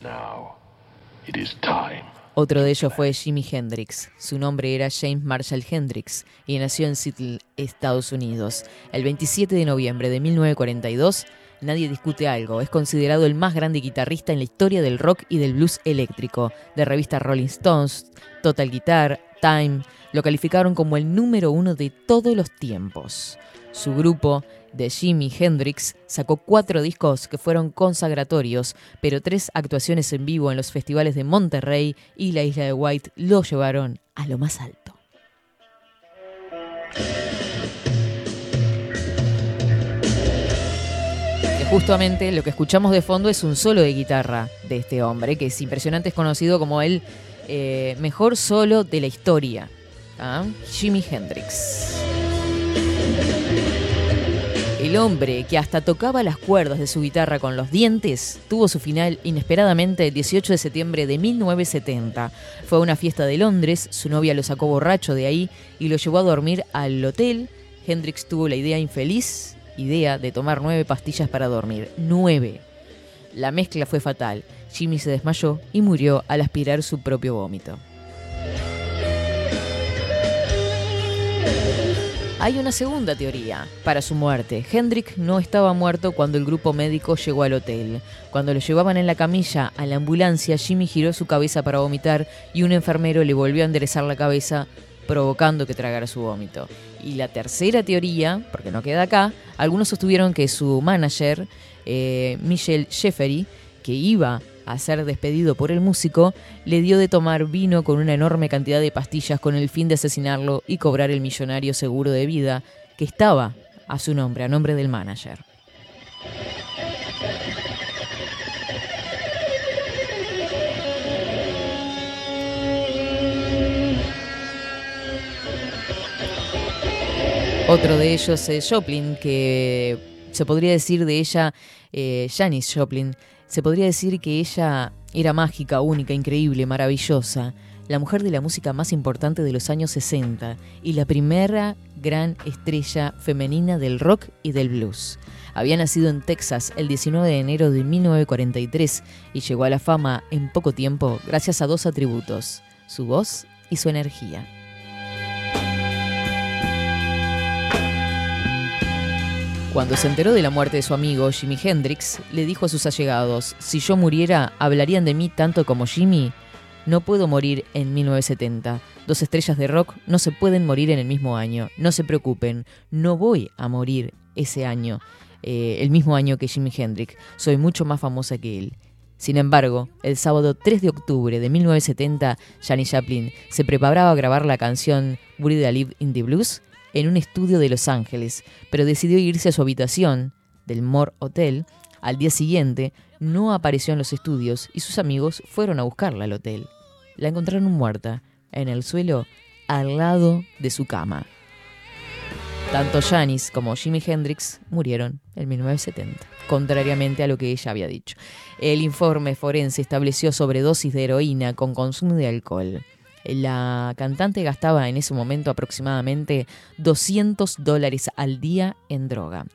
Now it is time Otro de ellos fue Jimi Hendrix. Su nombre era James Marshall Hendrix y nació en Seattle, Estados Unidos. El 27 de noviembre de 1942, nadie discute algo. Es considerado el más grande guitarrista en la historia del rock y del blues eléctrico. De revista Rolling Stones, Total Guitar, Time, lo calificaron como el número uno de todos los tiempos. Su grupo, de Jimi Hendrix, sacó cuatro discos que fueron consagratorios, pero tres actuaciones en vivo en los festivales de Monterrey y la isla de White lo llevaron a lo más alto. Justamente lo que escuchamos de fondo es un solo de guitarra de este hombre, que es impresionante, es conocido como el eh, mejor solo de la historia. ¿ah? Jimi Hendrix. El hombre que hasta tocaba las cuerdas de su guitarra con los dientes tuvo su final inesperadamente el 18 de septiembre de 1970. Fue a una fiesta de Londres, su novia lo sacó borracho de ahí y lo llevó a dormir al hotel. Hendrix tuvo la idea infeliz, idea de tomar nueve pastillas para dormir. Nueve. La mezcla fue fatal. Jimmy se desmayó y murió al aspirar su propio vómito. Hay una segunda teoría para su muerte. Hendrik no estaba muerto cuando el grupo médico llegó al hotel. Cuando lo llevaban en la camilla a la ambulancia, Jimmy giró su cabeza para vomitar y un enfermero le volvió a enderezar la cabeza, provocando que tragara su vómito. Y la tercera teoría, porque no queda acá, algunos sostuvieron que su manager, eh, Michelle Sheffery, que iba a ser despedido por el músico, le dio de tomar vino con una enorme cantidad de pastillas con el fin de asesinarlo y cobrar el millonario seguro de vida que estaba a su nombre, a nombre del manager. Otro de ellos es Joplin, que se podría decir de ella, eh, Janis Joplin, se podría decir que ella era mágica, única, increíble, maravillosa, la mujer de la música más importante de los años 60 y la primera gran estrella femenina del rock y del blues. Había nacido en Texas el 19 de enero de 1943 y llegó a la fama en poco tiempo gracias a dos atributos, su voz y su energía. Cuando se enteró de la muerte de su amigo Jimi Hendrix, le dijo a sus allegados, si yo muriera, ¿hablarían de mí tanto como Jimmy? No puedo morir en 1970. Dos estrellas de rock no se pueden morir en el mismo año. No se preocupen, no voy a morir ese año, eh, el mismo año que Jimi Hendrix. Soy mucho más famosa que él. Sin embargo, el sábado 3 de octubre de 1970, Janis Joplin se preparaba a grabar la canción Buried Alive in the Blues en un estudio de Los Ángeles, pero decidió irse a su habitación del Moore Hotel. Al día siguiente no apareció en los estudios y sus amigos fueron a buscarla al hotel. La encontraron muerta en el suelo al lado de su cama. Tanto Janis como Jimi Hendrix murieron en 1970, contrariamente a lo que ella había dicho. El informe forense estableció sobredosis de heroína con consumo de alcohol. La cantante gastaba en ese momento aproximadamente 200 dólares al día en droga.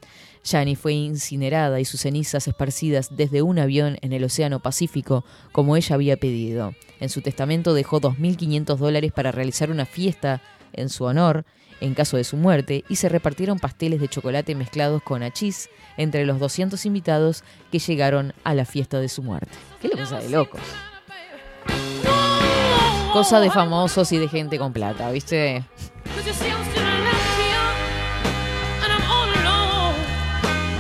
Jani fue incinerada y sus cenizas esparcidas desde un avión en el Océano Pacífico, como ella había pedido. En su testamento dejó 2.500 dólares para realizar una fiesta en su honor en caso de su muerte y se repartieron pasteles de chocolate mezclados con achís entre los 200 invitados que llegaron a la fiesta de su muerte. Qué cosa de locos. Cosa de famosos y de gente con plata, ¿viste?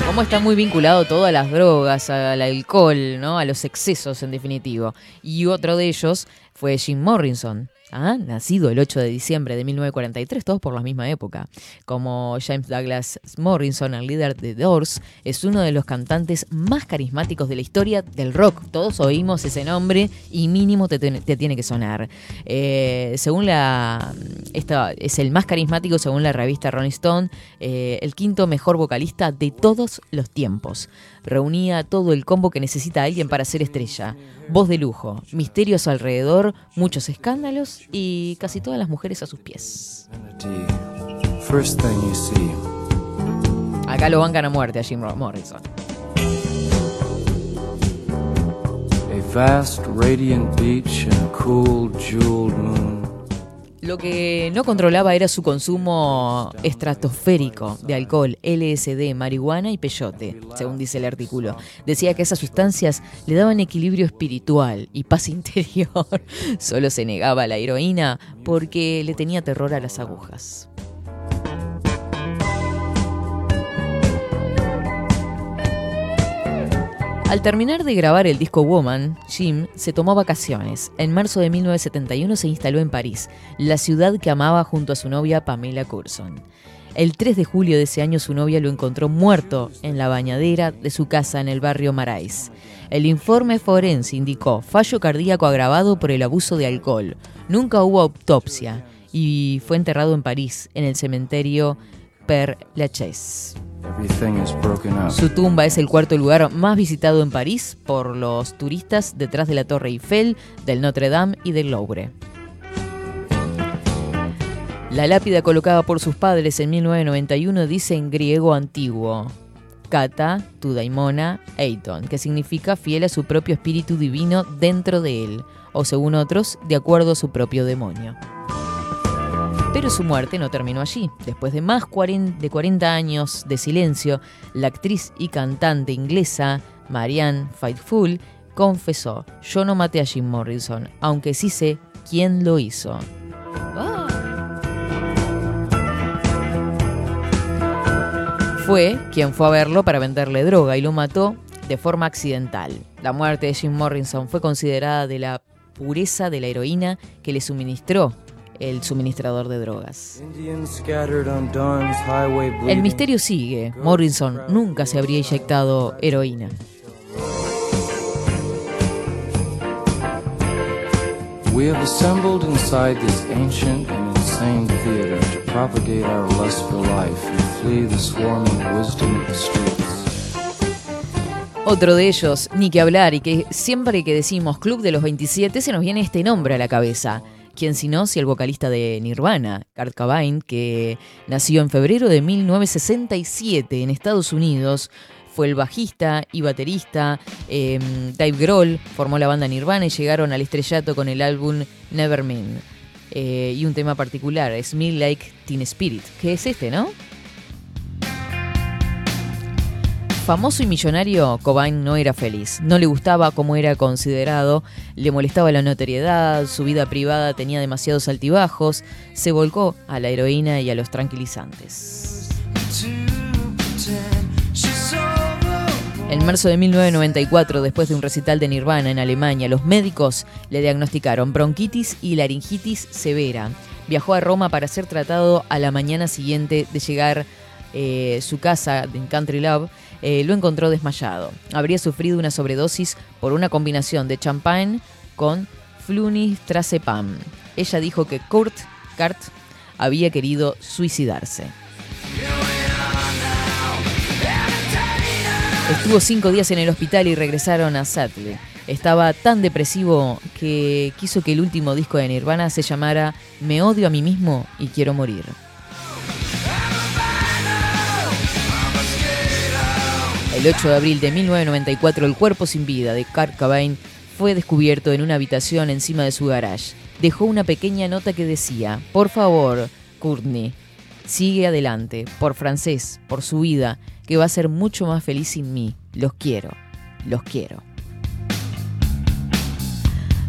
Cómo está muy vinculado todo a las drogas, al alcohol, ¿no? A los excesos, en definitivo. Y otro de ellos fue Jim Morrison. ¿Ah? nacido el 8 de diciembre de 1943, todos por la misma época. Como James Douglas Morrison, el líder de Doors, es uno de los cantantes más carismáticos de la historia del rock. Todos oímos ese nombre y mínimo te, te tiene que sonar. Eh, según la. Esta es el más carismático según la revista Rolling Stone, eh, el quinto mejor vocalista de todos los tiempos. Reunía todo el combo que necesita alguien para ser estrella. Voz de lujo, misterio a su alrededor, muchos escándalos y casi todas las mujeres a sus pies. Acá lo bancan a muerte a Jim Morrison. A vast radiant beach and cool jeweled moon. Lo que no controlaba era su consumo estratosférico de alcohol, LSD, marihuana y peyote, según dice el artículo. Decía que esas sustancias le daban equilibrio espiritual y paz interior. Solo se negaba a la heroína porque le tenía terror a las agujas. Al terminar de grabar el disco Woman, Jim se tomó vacaciones. En marzo de 1971 se instaló en París, la ciudad que amaba junto a su novia Pamela Curson. El 3 de julio de ese año su novia lo encontró muerto en la bañadera de su casa en el barrio Marais. El informe forense indicó fallo cardíaco agravado por el abuso de alcohol. Nunca hubo autopsia y fue enterrado en París, en el cementerio Père Lachaise. Su tumba es el cuarto lugar más visitado en París por los turistas detrás de la Torre Eiffel, del Notre Dame y del Louvre. La lápida colocada por sus padres en 1991 dice en griego antiguo, Kata, tu daimona, Eiton, que significa fiel a su propio espíritu divino dentro de él, o según otros, de acuerdo a su propio demonio. Pero su muerte no terminó allí. Después de más de 40 años de silencio, la actriz y cantante inglesa Marianne Faithfull confesó, yo no maté a Jim Morrison, aunque sí sé quién lo hizo. Fue quien fue a verlo para venderle droga y lo mató de forma accidental. La muerte de Jim Morrison fue considerada de la pureza de la heroína que le suministró el suministrador de drogas. El misterio sigue. Morrison nunca se habría inyectado heroína. We have assembled inside this ancient and insane theater to propagate our lust for life and flee the swarming wisdom of the streets. Otro de ellos, ni que hablar, y que siempre que decimos Club de los 27 se nos viene este nombre a la cabeza. ¿Quién sino si el vocalista de Nirvana, Kurt Cobain, que nació en febrero de 1967 en Estados Unidos, fue el bajista y baterista. eh, Dave Grohl formó la banda Nirvana y llegaron al estrellato con el álbum Nevermind. Eh, y un tema particular, Smell Like Teen Spirit, que es este, ¿no? Famoso y millonario, Cobain no era feliz. No le gustaba cómo era considerado, le molestaba la notoriedad, su vida privada tenía demasiados altibajos, se volcó a la heroína y a los tranquilizantes. En marzo de 1994, después de un recital de Nirvana en Alemania, los médicos le diagnosticaron bronquitis y laringitis severa. Viajó a Roma para ser tratado a la mañana siguiente de llegar eh, su casa en Country Love. Eh, lo encontró desmayado. Habría sufrido una sobredosis por una combinación de champagne con flunitrazepam. Ella dijo que Kurt, Kurt había querido suicidarse. Estuvo cinco días en el hospital y regresaron a Seattle. Estaba tan depresivo que quiso que el último disco de Nirvana se llamara Me odio a mí mismo y quiero morir. El 8 de abril de 1994, el cuerpo sin vida de Kurt Cobain fue descubierto en una habitación encima de su garage. Dejó una pequeña nota que decía, por favor, Courtney, sigue adelante, por francés, por su vida, que va a ser mucho más feliz sin mí. Los quiero, los quiero.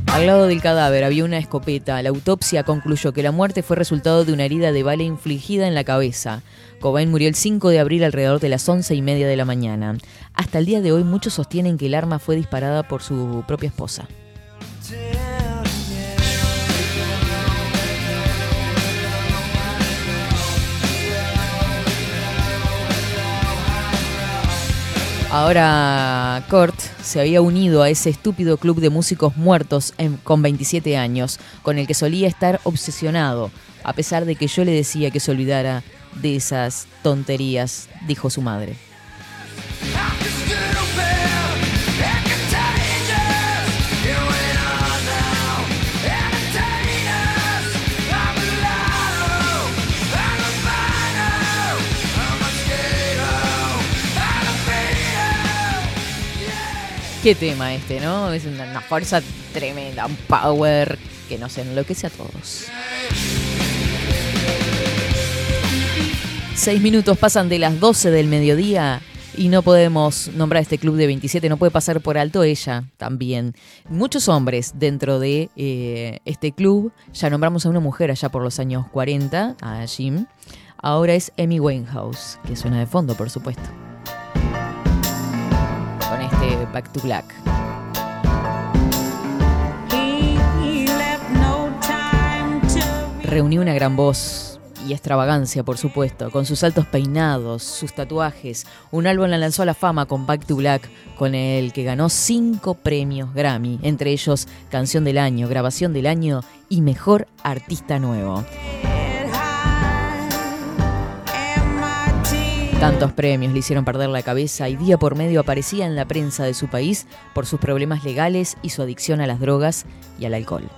Al lado del cadáver había una escopeta. La autopsia concluyó que la muerte fue resultado de una herida de bala infligida en la cabeza. Cobain murió el 5 de abril alrededor de las 11 y media de la mañana. Hasta el día de hoy muchos sostienen que el arma fue disparada por su propia esposa. Ahora Kurt se había unido a ese estúpido club de músicos muertos con 27 años, con el que solía estar obsesionado, a pesar de que yo le decía que se olvidara de esas tonterías, dijo su madre. Qué tema este, ¿no? Es una, fuerza tremenda, un power que nos enloquece a todos. Seis minutos pasan de las 12 del mediodía y no podemos nombrar este club de 27, no puede pasar por alto ella también. Muchos hombres dentro de eh, este club, ya nombramos a una mujer allá por los años 40, a Jim, ahora es Amy Winehouse, que suena de fondo, por supuesto. Con este Back to Black. Reunió una gran voz y extravagancia, por supuesto, con sus altos peinados, sus tatuajes. Un álbum la lanzó a la fama con Back to Black, con el que ganó cinco premios Grammy, entre ellos Canción del Año, Grabación del Año y Mejor Artista Nuevo. Tantos premios le hicieron perder la cabeza y día por medio aparecía en la prensa de su país por sus problemas legales y su adicción a las drogas y al alcohol.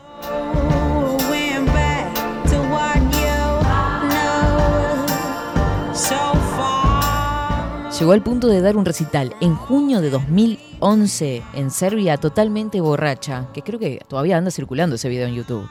Llegó al punto de dar un recital en junio de 2011 en Serbia totalmente borracha, que creo que todavía anda circulando ese video en YouTube,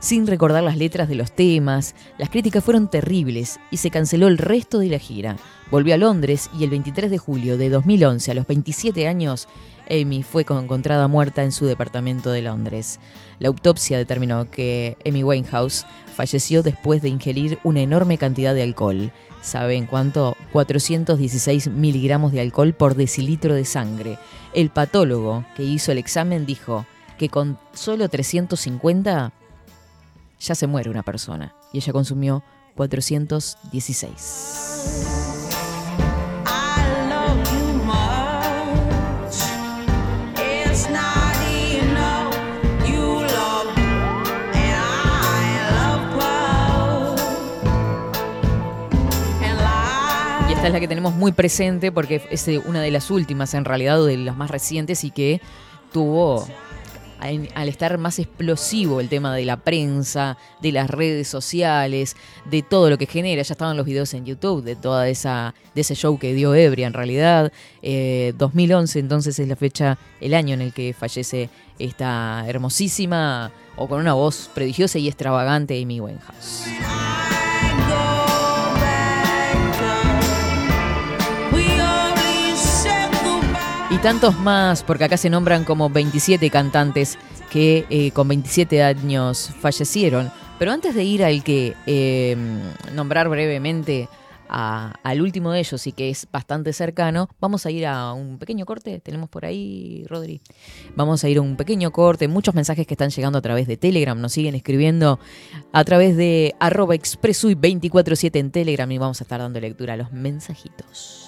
sin recordar las letras de los temas. Las críticas fueron terribles y se canceló el resto de la gira. Volvió a Londres y el 23 de julio de 2011, a los 27 años, Amy fue encontrada muerta en su departamento de Londres. La autopsia determinó que Amy Winehouse falleció después de ingerir una enorme cantidad de alcohol. ¿Saben cuánto? 416 miligramos de alcohol por decilitro de sangre. El patólogo que hizo el examen dijo que con solo 350 ya se muere una persona. Y ella consumió 416. Es la que tenemos muy presente porque es una de las últimas, en realidad, o de las más recientes y que tuvo, al estar más explosivo el tema de la prensa, de las redes sociales, de todo lo que genera, ya estaban los videos en YouTube, de toda esa, de ese show que dio Ebria en realidad. Eh, 2011 entonces es la fecha, el año en el que fallece esta hermosísima, o con una voz prodigiosa y extravagante Amy Winehouse. Y tantos más, porque acá se nombran como 27 cantantes que eh, con 27 años fallecieron. Pero antes de ir al que eh, nombrar brevemente al último de ellos y que es bastante cercano, vamos a ir a un pequeño corte. Tenemos por ahí, Rodri. Vamos a ir a un pequeño corte. Muchos mensajes que están llegando a través de Telegram. Nos siguen escribiendo a través de arroba expresui247 en Telegram y vamos a estar dando lectura a los mensajitos.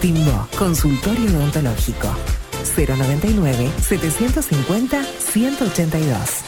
Timbo, consultorio odontológico. 099-750-182.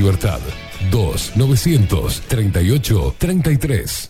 2900 3833.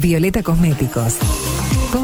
Violeta Cosméticos.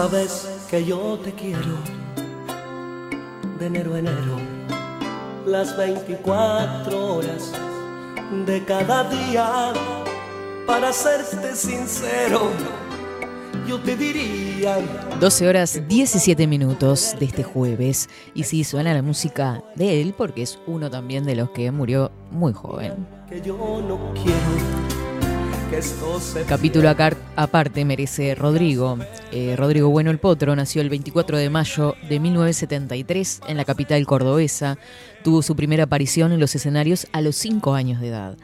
Sabes que yo te quiero de enero a enero, las 24 horas de cada día. Para serte sincero, yo te diría 12 horas 17 minutos de este jueves. Y sí, suena la música de él porque es uno también de los que murió muy joven. que yo no quiero Capítulo aparte merece Rodrigo. Eh, Rodrigo Bueno el Potro nació el 24 de mayo de 1973 en la capital cordobesa. Tuvo su primera aparición en los escenarios a los 5 años de edad.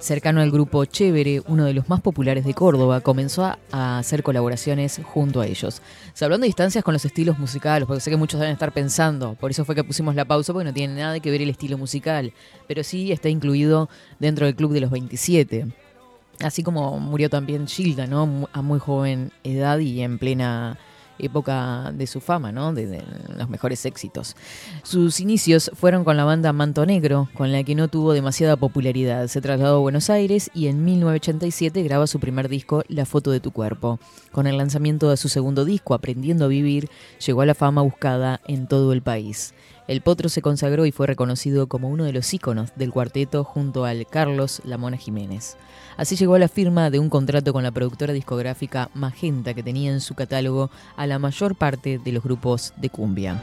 Cercano al grupo Chévere, uno de los más populares de Córdoba, comenzó a, hacer colaboraciones junto a ellos. Se hablando de distancias con los estilos musicales, porque sé que muchos deben estar pensando, por eso fue que pusimos la pausa, porque no tiene nada que ver el estilo musical, pero sí está incluido dentro del Club de los 27. Así como murió también Gilda, ¿no? A muy joven edad y en plena época de su fama, ¿no? De, de los mejores éxitos. Sus inicios fueron con la banda Manto Negro, con la que no tuvo demasiada popularidad. Se trasladó a Buenos Aires y en 1987 graba su primer disco, La foto de tu cuerpo. Con el lanzamiento de su segundo disco, Aprendiendo a vivir, llegó a la fama buscada en todo el país. El Potro se consagró y fue reconocido como uno de los íconos del cuarteto junto al Carlos La Mona Jiménez. Así llegó a la firma de un contrato con la productora discográfica Magenta que tenía en su catálogo a la mayor parte de los grupos de cumbia.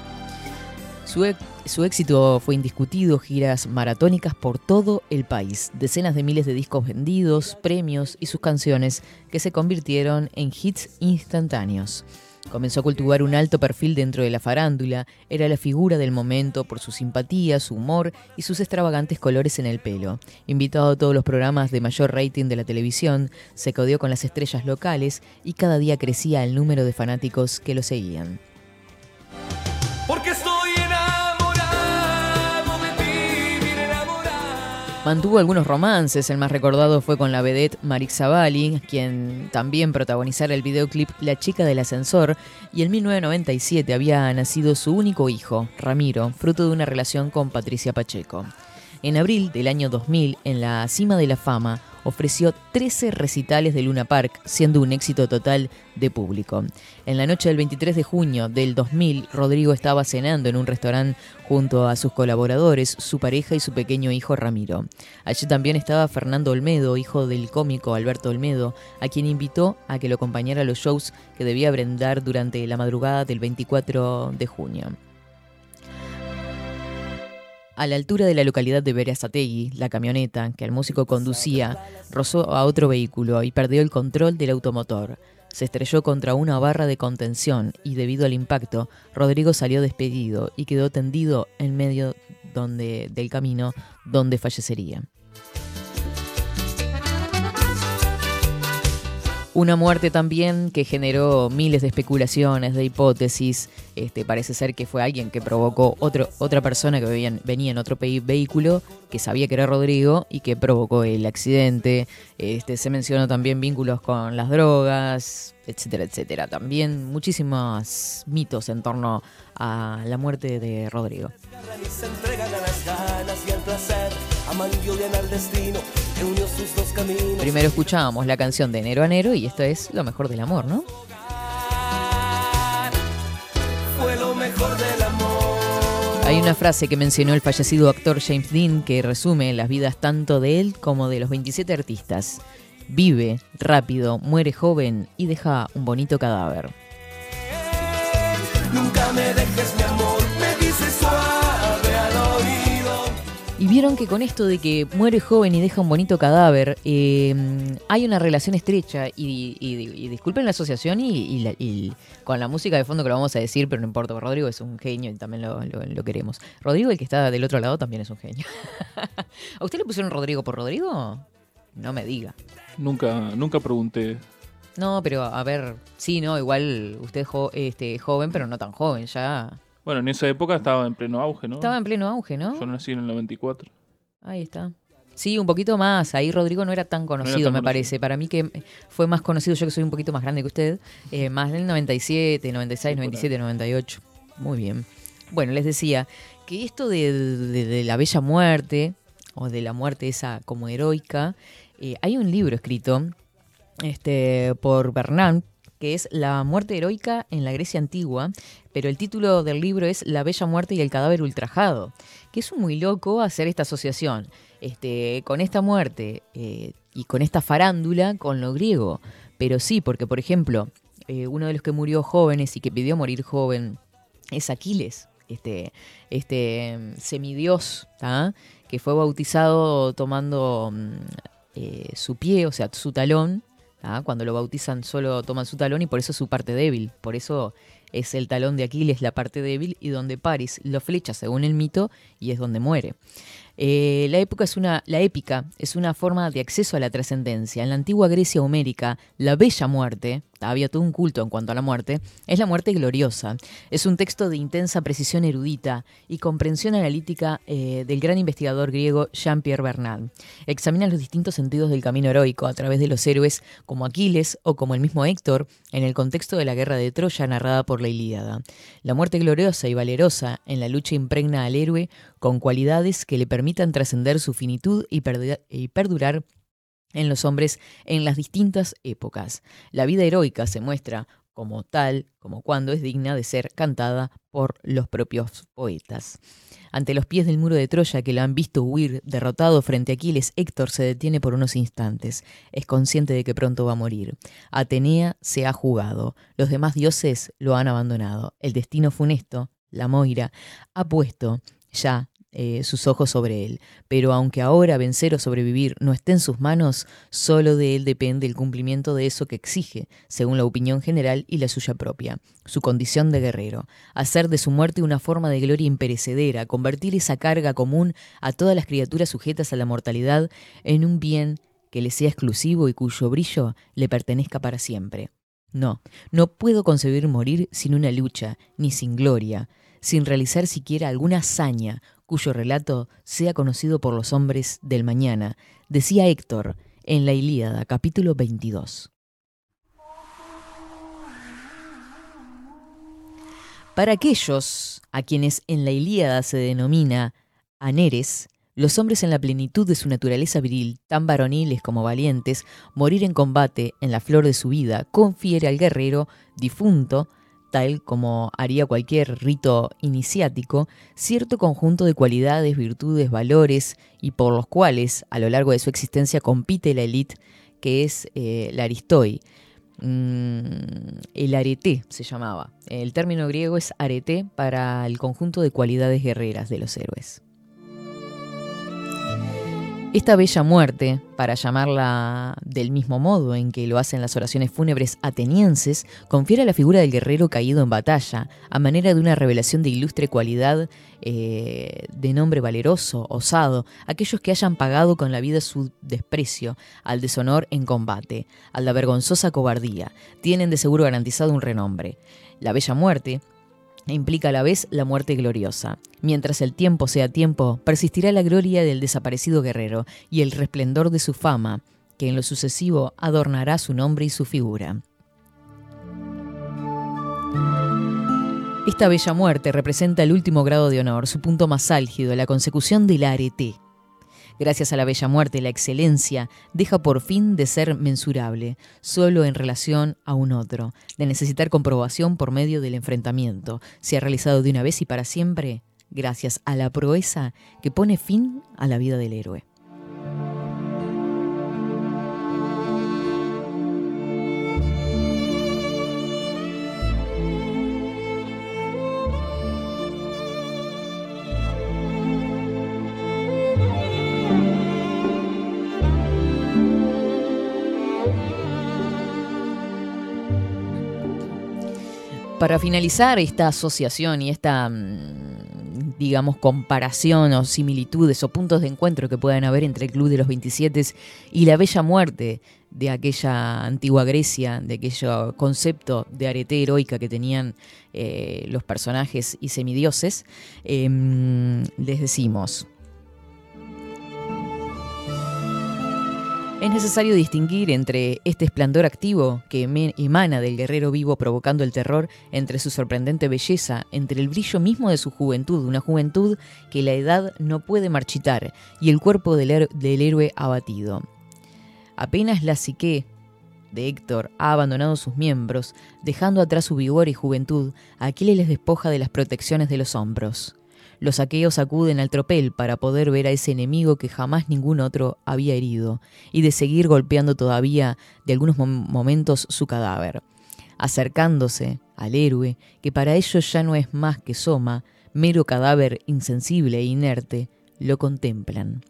Su, su éxito fue indiscutido, giras maratónicas por todo el país, decenas de miles de discos vendidos, premios y sus canciones que se convirtieron en hits instantáneos. Comenzó a cultivar un alto perfil dentro de la farándula, era la figura del momento por su simpatía, su humor y sus extravagantes colores en el pelo. Invitado a todos los programas de mayor rating de la televisión, se codeó con las estrellas locales y cada día crecía el número de fanáticos que lo seguían. Estoy Mantuvo algunos romances, el más recordado fue con la vedette Marix Zavalli, quien también protagonizara el videoclip La chica del ascensor, y en 1997 había nacido su único hijo, Ramiro, fruto de una relación con Patricia Pacheco. En abril del año 2000, en la cima de la fama, ofreció 13 recitales de Luna Park, siendo un éxito total de público. En la noche del 23 de junio del 2000, Rodrigo estaba cenando en un restaurante junto a sus colaboradores, su pareja y su pequeño hijo Ramiro. Allí también estaba Fernando Olmedo, hijo del cómico Alberto Olmedo, a quien invitó a que lo acompañara a los shows que debía brindar durante la madrugada del 24 de junio. A la altura de la localidad de Berazategui, la camioneta que el músico conducía rozó a otro vehículo y perdió el control del automotor. Se estrelló contra una barra de contención y debido al impacto, Rodrigo salió despedido y quedó tendido en medio donde, del camino donde fallecería. Una muerte también que generó miles de especulaciones, de hipótesis. Este, parece ser que fue alguien que provocó otro, otra persona que venía, en otro vehículo, que sabía que era Rodrigo y que provocó el accidente. Este, se mencionó también vínculos con las drogas, etcétera, etcétera. También muchísimos mitos en torno a la muerte de Rodrigo. Al destino unió sus dos caminos. Primero escuchábamos la canción de Enero a Enero y esto es lo mejor del amor, ¿no? Fue lo mejor del amor. Hay una frase que mencionó el fallecido actor James Dean que resume las vidas tanto de él como de los 27 artistas. Vive rápido, muere joven y deja un bonito cadáver. Nunca me dejes, vieron que con esto de que muere joven y deja un bonito cadáver, eh, hay una relación estrecha, y, y- y disculpen la asociación y, y la- y con la música de fondo que lo vamos a decir, pero no importa, porque Rodrigo es un genio y también lo, lo- lo queremos. Rodrigo, el que está del otro lado, también es un genio. ¿A usted le pusieron Rodrigo por Rodrigo? No me diga. Nunca, nunca pregunté. No, pero a ver, sí, no, igual usted es jo- este, joven, pero no tan joven, ya Bueno, en esa época estaba en pleno auge, ¿no? estaba en pleno auge, ¿no? Yo nací en el 94. Ahí está. Sí, un poquito más. Ahí Rodrigo no era tan conocido, tan me conocido. parece. Para mí que fue más conocido, yo que soy un poquito más grande que usted, eh, más del 97, 96, 97, 98. Muy bien. Bueno, les decía que esto de, de- de la bella muerte, o de la muerte esa como heroica, eh, hay un libro escrito este, por Bernard, que es La muerte heroica en la Grecia antigua, pero el título del libro es La bella muerte y el cadáver ultrajado, que es muy loco hacer esta asociación este, con esta muerte eh, y con esta farándula con lo griego. Pero sí, porque por ejemplo, eh, uno de los que murió jóvenes y que pidió morir joven es Aquiles, este, este mm, semidios, que fue bautizado tomando mm, eh, su pie, o sea, su talón. ¿Tá? Cuando lo bautizan solo toman su talón y por eso es su parte débil. Por eso es el talón de Aquiles la parte débil y donde Paris lo flecha según el mito y es donde muere. Eh, la, época es una, la épica es una forma de acceso a la trascendencia. En la antigua Grecia homérica, la bella muerte, había todo un culto en cuanto a la muerte, es la muerte gloriosa. Es un texto de intensa precisión erudita y comprensión analítica eh, del gran investigador griego Jean-Pierre Bernard. Examina los distintos sentidos del camino heroico a través de los héroes como Aquiles o como el mismo Héctor en el contexto de la guerra de Troya narrada por la Ilíada. La muerte gloriosa y valerosa en la lucha impregna al héroe con cualidades que le permitan trascender su finitud y, perdu- y perdurar en los hombres en las distintas épocas. La vida heroica se muestra como tal, como cuando es digna de ser cantada por los propios poetas. Ante los pies del muro de Troya que lo han visto huir derrotado frente a Aquiles, Héctor se detiene por unos instantes. Es consciente de que pronto va a morir. Atenea se ha jugado. Los demás dioses lo han abandonado. El destino funesto, la Moira, ha puesto ya eh, sus ojos sobre él. Pero aunque ahora vencer o sobrevivir no esté en sus manos, solo de él depende el cumplimiento de eso que exige, según la opinión general y la suya propia, su condición de guerrero, hacer de su muerte una forma de gloria imperecedera, convertir esa carga común a todas las criaturas sujetas a la mortalidad en un bien que le sea exclusivo y cuyo brillo le pertenezca para siempre. No, no puedo concebir morir sin una lucha, ni sin gloria, sin realizar siquiera alguna hazaña cuyo relato sea conocido por los hombres del mañana, decía Héctor en la Ilíada, capítulo 22. Para aquellos a quienes en la Ilíada se denomina aneres, los hombres en la plenitud de su naturaleza viril, tan varoniles como valientes, morir en combate en la flor de su vida, confiere al guerrero difunto tal como haría cualquier rito iniciático, cierto conjunto de cualidades, virtudes, valores y por los cuales a lo largo de su existencia compite la élite que es eh, la aristoi. Mm, el arete se llamaba. El término griego es arete para el conjunto de cualidades guerreras de los héroes. Esta bella muerte, para llamarla del mismo modo en que lo hacen las oraciones fúnebres atenienses, confiere a la figura del guerrero caído en batalla, a manera de una revelación de ilustre cualidad eh, de nombre valeroso, osado, aquellos que hayan pagado con la vida su desprecio al deshonor en combate, a la vergonzosa cobardía, tienen de seguro garantizado un renombre. La bella muerte, implica a la vez la muerte gloriosa. Mientras el tiempo sea tiempo, persistirá la gloria del desaparecido guerrero y el resplendor de su fama, que en lo sucesivo adornará su nombre y su figura. Esta bella muerte representa el último grado de honor, su punto más álgido, la consecución del arete. Gracias a la bella muerte, la excelencia deja por fin de ser mensurable, solo en relación a un otro, de necesitar comprobación por medio del enfrentamiento. Se ha realizado de una vez y para siempre, gracias a la proeza que pone fin a la vida del héroe. Para finalizar esta asociación y esta, mm, digamos, comparación o similitudes o puntos de encuentro que puedan haber entre el Club de los 27 y la bella muerte de aquella antigua Grecia, de aquel concepto de arete heroica que tenían eh, los personajes y semidioses, em, les decimos, Es necesario distinguir entre este esplendor activo que emana del guerrero vivo provocando el terror, entre su sorprendente belleza, entre el brillo mismo de su juventud, una juventud que la edad no puede marchitar, y el cuerpo del héroe abatido. Apenas la psique de Héctor ha abandonado sus miembros, dejando atrás su vigor y juventud, Aquiles les despoja de las protecciones de los hombros. Los aqueos acuden al tropel para poder ver a ese enemigo que jamás ningún otro había herido, y de seguir golpeando todavía de algunos mom- momentos su cadáver. Acercándose al héroe, que para ellos ya no es más que soma, mero cadáver insensible e inerte, lo contemplan.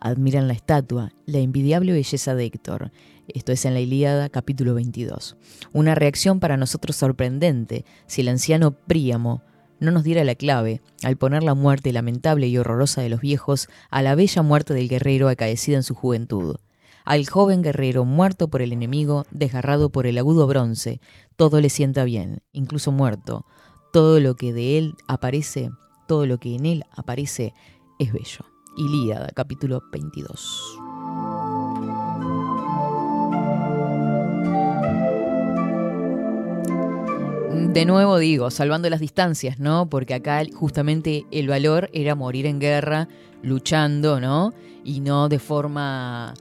Admiran la estatua, la envidiable belleza de Héctor. Esto es en la Ilíada capítulo 22. Una reacción para nosotros sorprendente si el anciano Príamo no nos diera la clave al poner la muerte lamentable y horrorosa de los viejos a la bella muerte del guerrero acaecida en su juventud. Al joven guerrero muerto por el enemigo, desgarrado por el agudo bronce, todo le sienta bien, incluso muerto. Todo lo que de él aparece, todo lo que en él aparece, es bello. Ilíada, capítulo 22. De nuevo digo, salvando las distancias, ¿no? Porque acá justamente el valor era morir en guerra, luchando, ¿no? Y no de forma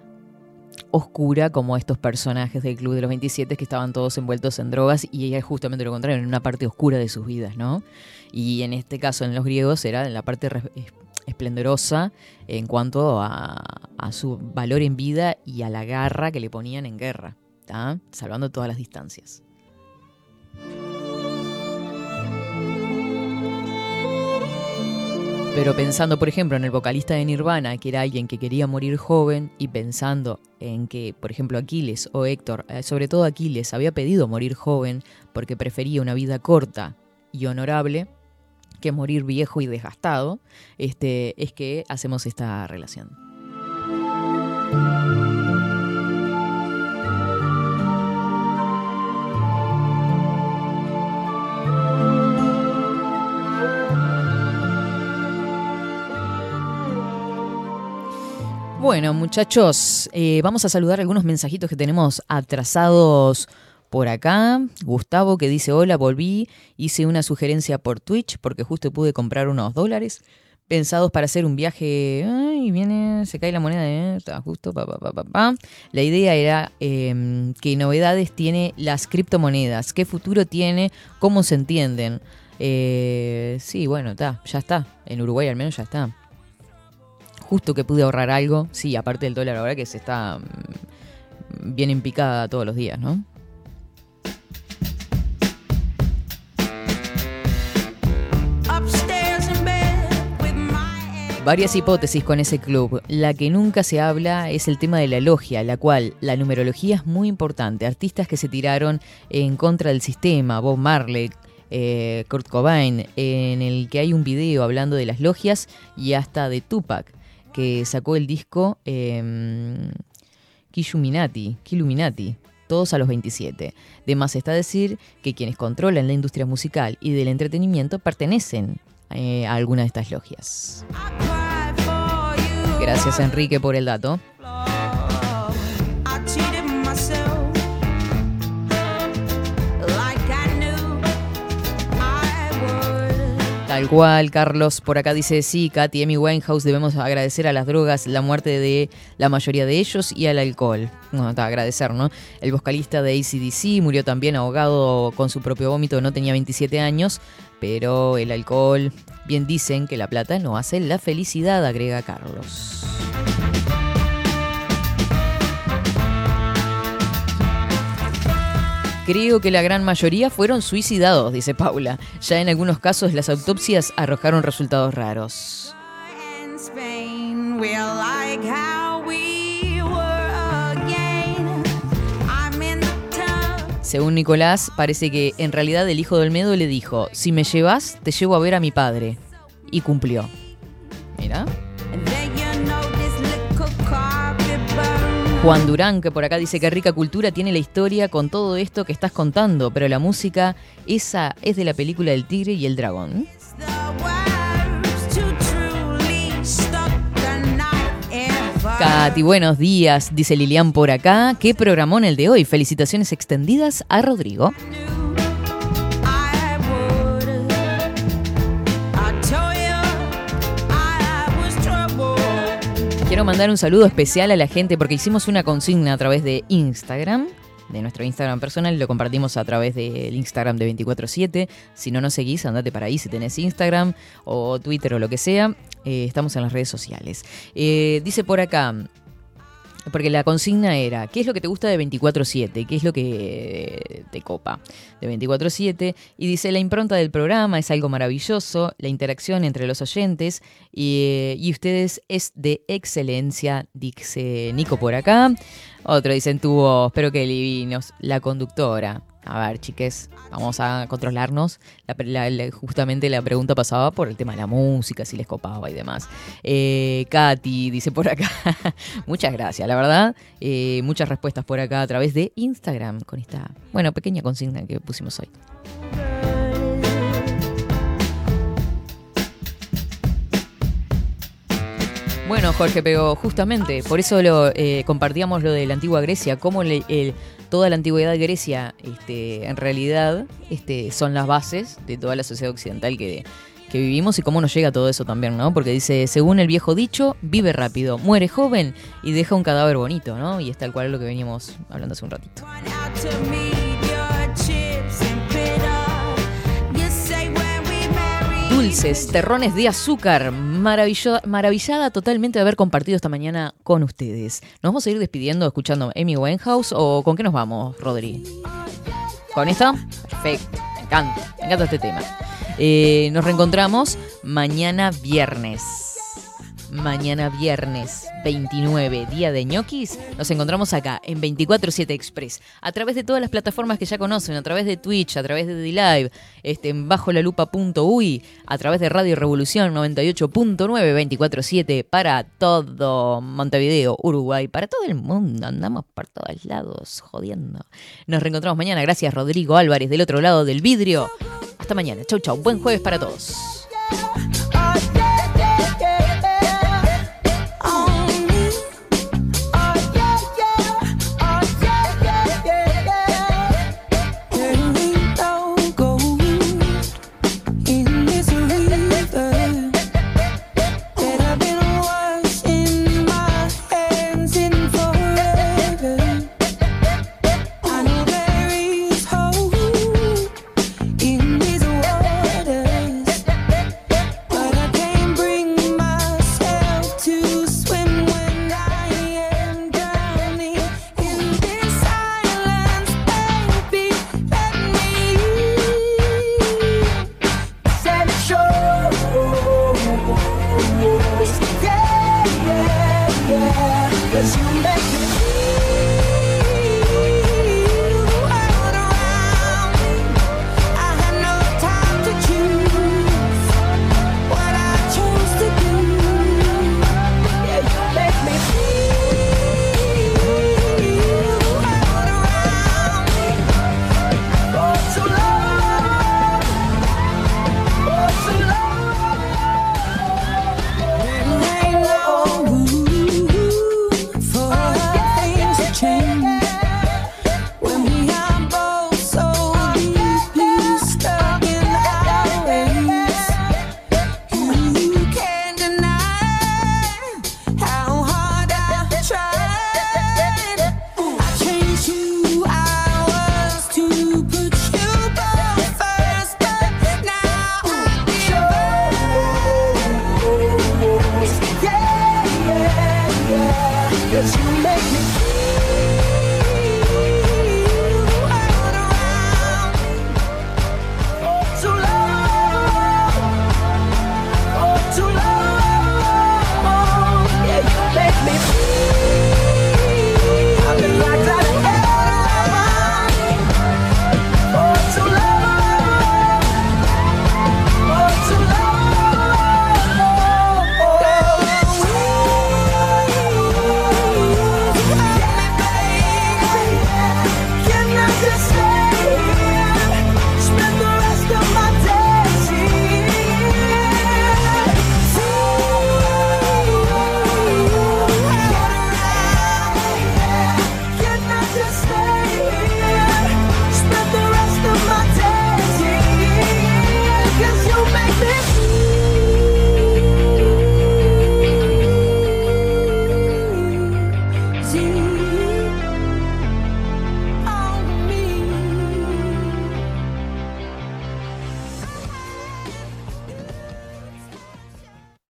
oscura como estos personajes del Club de los 27 que estaban todos envueltos en drogas y ella es justamente lo contrario, en una parte oscura de sus vidas, ¿no? Y en este caso en los griegos era en la parte esplendorosa en cuanto a, a su valor en vida y a la garra que le ponían en guerra, ¿tá? Salvando todas las distancias. Pero pensando, por ejemplo, en el vocalista de Nirvana, que era alguien que quería morir joven, y pensando en que, por ejemplo, Aquiles o Héctor, eh, sobre todo Aquiles, había pedido morir joven porque prefería una vida corta y honorable que morir viejo y desgastado, este, es que hacemos esta relación. Bueno, muchachos, eh, vamos a saludar algunos mensajitos que tenemos atrasados por acá. Gustavo que dice, hola, volví, hice una sugerencia por Twitch porque justo pude comprar unos dólares pensados para hacer un viaje. Ay, viene, se cae la moneda, eh, está justo, pa, pa, pa. La idea era eh, qué novedades tiene las criptomonedas, qué futuro tiene, cómo se entienden. Eh, sí, bueno, está, ya está. En Uruguay al menos ya está justo que pude ahorrar algo, sí, aparte del dólar ahora que se está mm, bien en picada todos los días, ¿no? Varias hipótesis con ese club. La que nunca se habla es el tema de la logia, la cual la numerología es muy importante. Artistas que se tiraron en contra del sistema, Bob Marley, eh, Kurt Cobain, en el que hay un video hablando de las logias y hasta de Tupac, que sacó el disco eh, Killuminati, Killuminati, todos a los 27. De más está decir que quienes controlan la industria musical y del entretenimiento pertenecen eh, a alguna de estas logias. Gracias Enrique por el dato. Tal cual, Carlos por acá dice, sí, Katy, Amy Winehouse, debemos agradecer a las drogas la muerte de la mayoría de ellos y al alcohol. No, está, agradecer, ¿no? El vocalista de ACDC murió también ahogado con su propio vómito, no tenía 27 años, pero el alcohol, bien dicen que la plata no hace la felicidad, agrega Carlos. Creo que la gran mayoría fueron suicidados, dice Paula. Ya en algunos casos las autopsias arrojaron resultados raros. Según Nicolás, parece que en realidad el hijo de Olmedo le dijo, si me llevas, te llevo a ver a mi padre. Y cumplió. Mira. Juan Durán, que por acá dice que rica cultura tiene la historia con todo esto que estás contando, pero la música, esa es de la película del tigre y el dragón. Katy, buenos días, dice Lilian por acá. ¿Qué programón el de hoy? Felicitaciones extendidas a Rodrigo. Quiero mandar un saludo especial a la gente porque hicimos una consigna a través de Instagram, de nuestro Instagram personal, lo compartimos a través del Instagram de 24-7. Si no nos seguís, andate para ahí si tenés Instagram o Twitter o lo que sea. Eh, estamos en las redes sociales. Eh, dice por acá, porque la consigna era, ¿qué es lo que te gusta de 24/7? ¿Qué es lo que te copa de 24/7? Y dice, la impronta del programa es algo maravilloso, la interacción entre los oyentes y, eh, y ustedes es de excelencia, dice Nico por acá. Otro dicen tu voz, pero qué divinos, la conductora. A ver, chiques, vamos a controlarnos. La- la- la- justamente la pregunta pasaba por el tema de la música, si les copaba y demás. Eh, Katy dice por acá, muchas gracias, la verdad. eh, muchas respuestas por acá a través de Instagram con esta, bueno, pequeña consigna que pusimos hoy. Bueno, Jorge, pero justamente por eso lo eh, compartíamos lo de la antigua Grecia, cómo le- el- toda la antigüedad de Grecia, este, en realidad, este, son las bases de toda la sociedad occidental que, que vivimos y cómo nos llega todo eso también, ¿no? Porque dice, según el viejo dicho, vive rápido, muere joven y deja un cadáver bonito, ¿no? Y es tal cual lo que veníamos hablando hace un ratito. Dulces, terrones de azúcar, maravillada totalmente de haber compartido esta mañana con ustedes. ¿Nos vamos a ir despidiendo escuchando Amy Winehouse o con qué nos vamos, Rodri? ¿Con esto? Perfecto, me encanta, me encanta este tema. Eh, nos reencontramos mañana viernes. Mañana viernes 29, día de ñoquis, nos encontramos acá en 247 Express, a través de todas las plataformas que ya conocen, a través de Twitch, a través de D-Live, este, en bajolalupa.uy, a través de Radio Revolución 98.9 247 para todo Montevideo, Uruguay, para todo el mundo, andamos por todos lados jodiendo. Nos reencontramos mañana, gracias Rodrigo Álvarez del otro lado del vidrio. Hasta mañana, chau chau, buen jueves para todos.